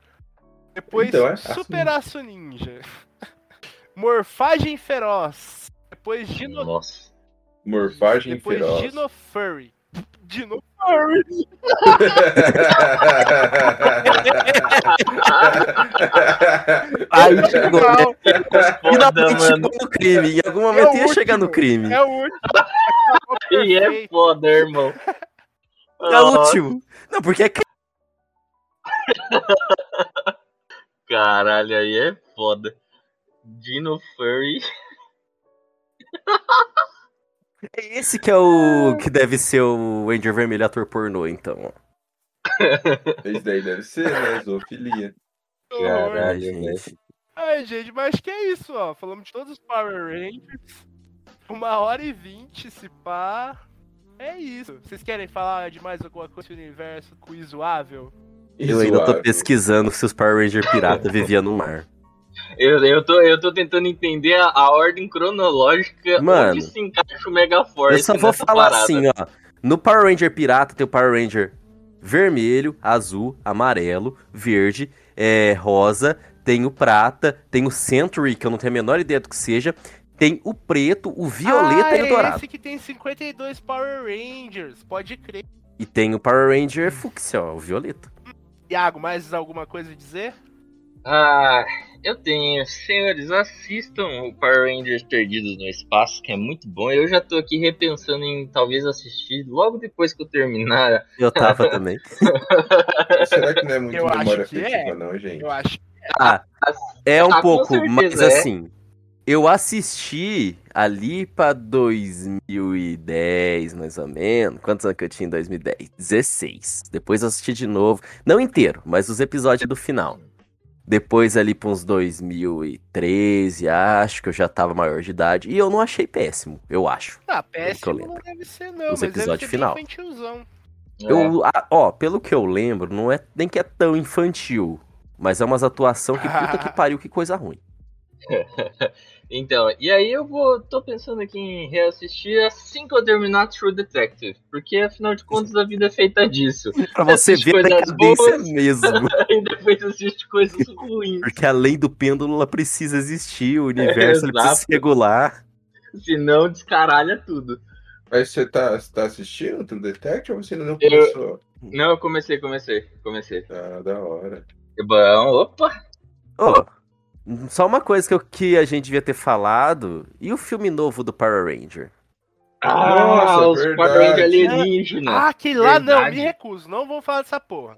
Speaker 1: Depois,
Speaker 4: Então, é Aço
Speaker 1: Super Aço Ninja. Morfagem Feroz. Depois, Dino...
Speaker 3: Nossa.
Speaker 4: Morfagem
Speaker 1: Depois
Speaker 4: feroz.
Speaker 1: Dino Furry. Dino Furry.
Speaker 2: Aí chegou, né?
Speaker 3: Foda,
Speaker 2: Finalmente chegou no crime. Em algum momento
Speaker 1: o
Speaker 2: ia chegar no
Speaker 1: último.
Speaker 2: crime.
Speaker 1: É o último.
Speaker 3: E é foda, irmão.
Speaker 2: É o último. Não, porque é
Speaker 3: Caralho, aí é foda. Dino Furry.
Speaker 2: É esse que é o que deve ser o Ranger Vermelho ator pornô, então.
Speaker 4: Esse daí deve ser, né? Zoofilia.
Speaker 3: Caralho,
Speaker 2: gente.
Speaker 1: Ai, gente, mas que é isso, ó. Falamos de todos os Power Rangers. Uma hora e vinte, se pá. É isso. Vocês querem falar de mais alguma coisa do universo quizuável?
Speaker 2: Eu ainda tô pesquisando se os Power Ranger pirata viviam no mar.
Speaker 3: Eu, eu, tô, eu tô tentando entender a, a ordem cronológica
Speaker 2: Mano,
Speaker 3: onde se encaixa o Megaforce.
Speaker 2: Eu só vou falar
Speaker 3: parada.
Speaker 2: assim, ó. No Power Ranger pirata tem o Power Ranger vermelho, azul, amarelo, verde, é, rosa, tem o prata, tem o Century, que eu não tenho a menor ideia do que seja, tem o preto, o violeta
Speaker 1: ah,
Speaker 2: e o
Speaker 1: é
Speaker 2: dourado.
Speaker 1: esse que tem 52 Power Rangers, pode crer.
Speaker 2: E tem o Power Ranger ó, o violeta.
Speaker 1: Iago, mais alguma coisa a dizer?
Speaker 3: Ah, eu tenho. Senhores, assistam o Power Rangers Perdidos no Espaço, que é muito bom. Eu já tô aqui repensando em talvez assistir logo depois que eu terminar.
Speaker 2: Eu tava também.
Speaker 4: Será que não é muito
Speaker 1: Eu
Speaker 4: memória
Speaker 1: que
Speaker 4: afetiva,
Speaker 1: é.
Speaker 4: não, gente?
Speaker 1: Eu acho.
Speaker 2: Ah, é um
Speaker 3: Ah,
Speaker 2: pouco, mas
Speaker 3: é.
Speaker 2: assim, eu assisti ali pra 2010, mais ou menos. Quantos anos que eu tinha em 2010? 16. Depois eu assisti de novo, não inteiro, mas os episódios do final. Depois ali pra uns 2013, acho que eu já tava maior de idade. E eu não achei péssimo, eu acho.
Speaker 1: Ah,
Speaker 2: eu
Speaker 1: péssimo
Speaker 2: lembro.
Speaker 1: não deve ser, não.
Speaker 2: Os
Speaker 1: mas deve
Speaker 2: episódios
Speaker 1: ser bem
Speaker 2: final.
Speaker 3: É.
Speaker 2: Eu, ó, pelo que eu lembro, não é nem que é tão infantil. Mas é umas atuação que puta que pariu, que coisa ruim.
Speaker 3: Então, e aí eu vou. tô pensando aqui em reassistir assim que eu terminar True Detective. Porque afinal de contas a vida é feita disso.
Speaker 2: Pra você
Speaker 3: Assiste
Speaker 2: ver a decadência
Speaker 3: boas.
Speaker 2: mesmo.
Speaker 3: e depois assiste coisas ruins.
Speaker 2: Porque a lei do pêndulo ela precisa existir, o universo ele precisa se regular.
Speaker 3: Senão descaralha tudo.
Speaker 4: Mas você tá, você tá assistindo True Detective ou você ainda não começou?
Speaker 3: Não, eu comecei, comecei, comecei.
Speaker 4: Ah, da hora.
Speaker 3: Bom, opa!
Speaker 2: Ô, só uma coisa que, eu- que a gente devia ter falado. E o filme novo do Power Ranger?
Speaker 4: Nossa,
Speaker 3: os
Speaker 4: verdade.
Speaker 3: Power Ranger alienígena.
Speaker 1: Ah, aquele lá não,
Speaker 3: Verdade.
Speaker 1: me recuso. Não vou falar dessa porra.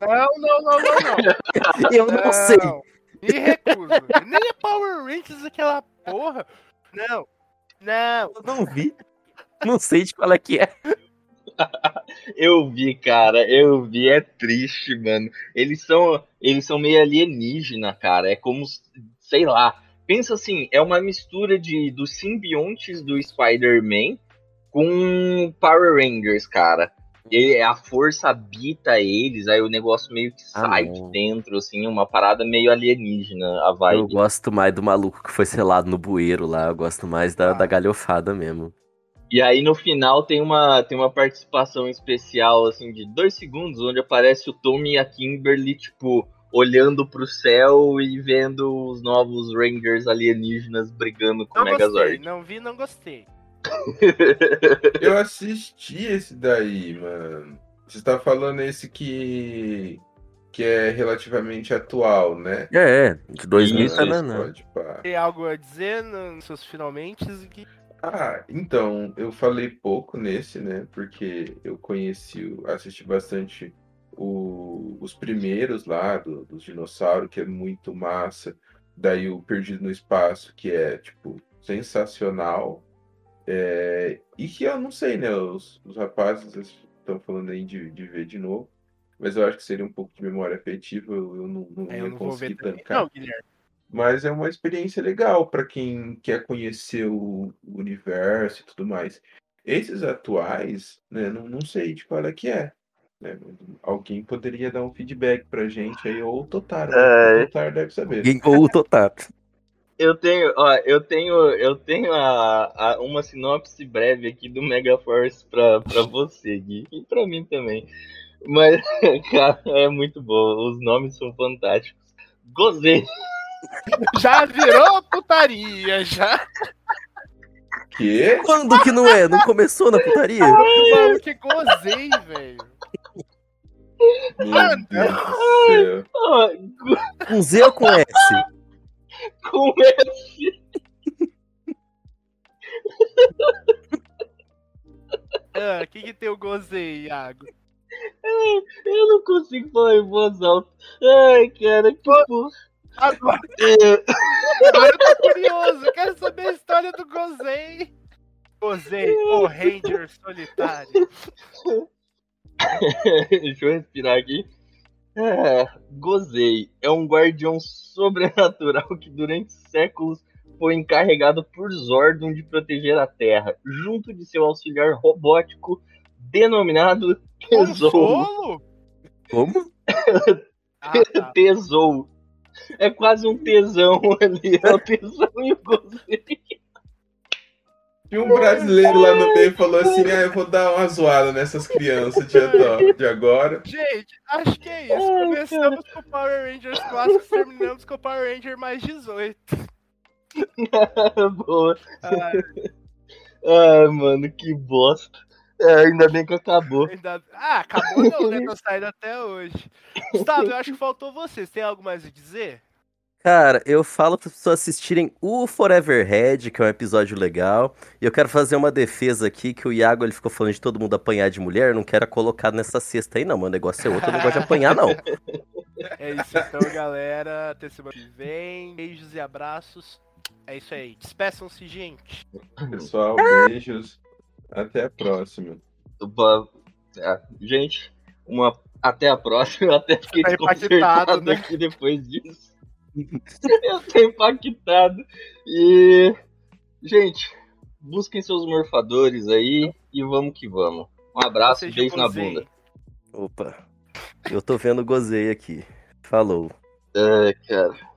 Speaker 1: Não, não, não, não, não.
Speaker 2: Eu não sei.
Speaker 1: Me recuso. Nem é Power Rangers aquela porra. Não. Não.
Speaker 2: Eu não vi. Não sei de qual é que é.
Speaker 3: Eu vi, cara, eu vi, é triste, mano. Eles são, eles são meio alienígena, cara. É como, sei lá. Pensa assim, é uma mistura de dos simbiontes do Spider-Man com Power Rangers, cara. E a força habita eles, aí o negócio meio que
Speaker 2: Ah,
Speaker 3: sai
Speaker 2: não.
Speaker 3: de dentro, assim, uma parada meio alienígena, a
Speaker 2: Eu
Speaker 3: vibe.
Speaker 2: gosto mais do maluco que foi selado no bueiro lá. Eu gosto mais da,
Speaker 1: Ah.
Speaker 2: da galhofada mesmo.
Speaker 3: E aí no final tem uma, tem uma participação especial, assim, de dois segundos, onde aparece o Tommy e a Kimberly, tipo, olhando pro céu e vendo os novos Rangers alienígenas brigando com o
Speaker 1: Não gostei.
Speaker 3: Megazord.
Speaker 1: Não vi, não gostei.
Speaker 4: Eu assisti esse daí, mano. Você tá falando esse que. que é relativamente atual, né?
Speaker 2: É, é. De 2000
Speaker 3: Isso,
Speaker 2: tá
Speaker 3: isso,
Speaker 2: na- na-
Speaker 4: Pode pá.
Speaker 1: Tem algo a dizer nos seus finalmente? Que...
Speaker 4: Ah, então, eu falei pouco nesse, né? Porque eu conheci, assisti bastante o- os primeiros lá do- dos dinossauros, que é muito massa. Daí o Perdido no Espaço, que é, tipo, sensacional. É, e que eu não sei, né? Os, os rapazes estão falando aí de, de ver de novo. Mas eu acho que seria um pouco de memória afetiva, eu, eu não, não
Speaker 1: É, eu não também.
Speaker 4: tancar.
Speaker 1: Não, Guilherme.
Speaker 4: Mas é uma experiência legal para quem quer conhecer o universo e tudo mais. Esses atuais, né, não, não sei de qual é que é. né? Alguém poderia dar um feedback pra gente aí, ou o Totaro.
Speaker 3: É.
Speaker 4: O Totaro deve saber.
Speaker 2: Alguém- Ou o Totato.
Speaker 3: Eu tenho, ó, eu tenho, eu tenho a, a- uma sinopse breve aqui do Megaforce pra, pra você, Gui, e pra mim também. Mas, cara, é muito bom, os nomes são fantásticos. Gozei.
Speaker 1: Já virou putaria, já.
Speaker 4: Quê?
Speaker 2: Quando que não é? Não começou na putaria?
Speaker 1: Mano, que gozei, velho.
Speaker 4: Deus
Speaker 2: Com Z ou com S?
Speaker 3: com esse.
Speaker 1: Ah, o que que tem o gozei, Iago?
Speaker 3: Eu não consigo falar em voz alta. Ai, cara, que porra.
Speaker 1: Agora, eu tô curioso, eu quero saber a história do gozei. Gozei, o Ranger solitário.
Speaker 3: Deixa eu respirar aqui. É, gozei. É um guardião sobrenatural que durante séculos foi encarregado por Zordon de proteger a Terra, junto de seu auxiliar robótico denominado Tesouro.
Speaker 2: Como?
Speaker 1: Ah, tá.
Speaker 3: Tesou. É quase um tesão ali. É o tesão e o gozei.
Speaker 4: E um brasileiro lá no meio falou assim: ah, eu vou dar uma zoada nessas crianças de, de agora.
Speaker 1: Gente, acho que é isso.
Speaker 3: Ai,
Speaker 1: Começamos com o Power Rangers clássicos, terminamos com o Power Ranger mais 18.
Speaker 3: Boa.
Speaker 1: Ah,
Speaker 3: Ai, mano, que bosta. É, ainda bem que acabou.
Speaker 1: ainda... ah, acabou não, né? Tá saindo até hoje. Gustavo, eu acho que faltou você. Você tem algo mais a dizer?
Speaker 2: Cara, eu falo para as pessoas assistirem o Forever Head, que é um episódio legal. E eu quero fazer uma defesa aqui, que o Iago ele ficou falando de todo mundo apanhar de mulher. Eu não quero colocar nessa cesta aí, não. Meu negócio é outro, eu não gosto de apanhar, não.
Speaker 1: É isso então, galera. Até semana que vem. Beijos e abraços. É isso aí. Despeçam-se, gente.
Speaker 4: Pessoal, beijos. Até a próxima.
Speaker 3: É, Gente, uma... até a próxima. Eu até fiquei
Speaker 1: Tá impactado,
Speaker 3: desconcertado
Speaker 1: né?
Speaker 3: aqui depois disso. Eu tô impactado. E, gente, busquem seus morfadores aí e vamos que vamos. Um abraço,
Speaker 1: Seja
Speaker 3: beijo na bunda.
Speaker 2: Opa. Eu tô vendo gozei aqui. Falou.
Speaker 3: É, cara.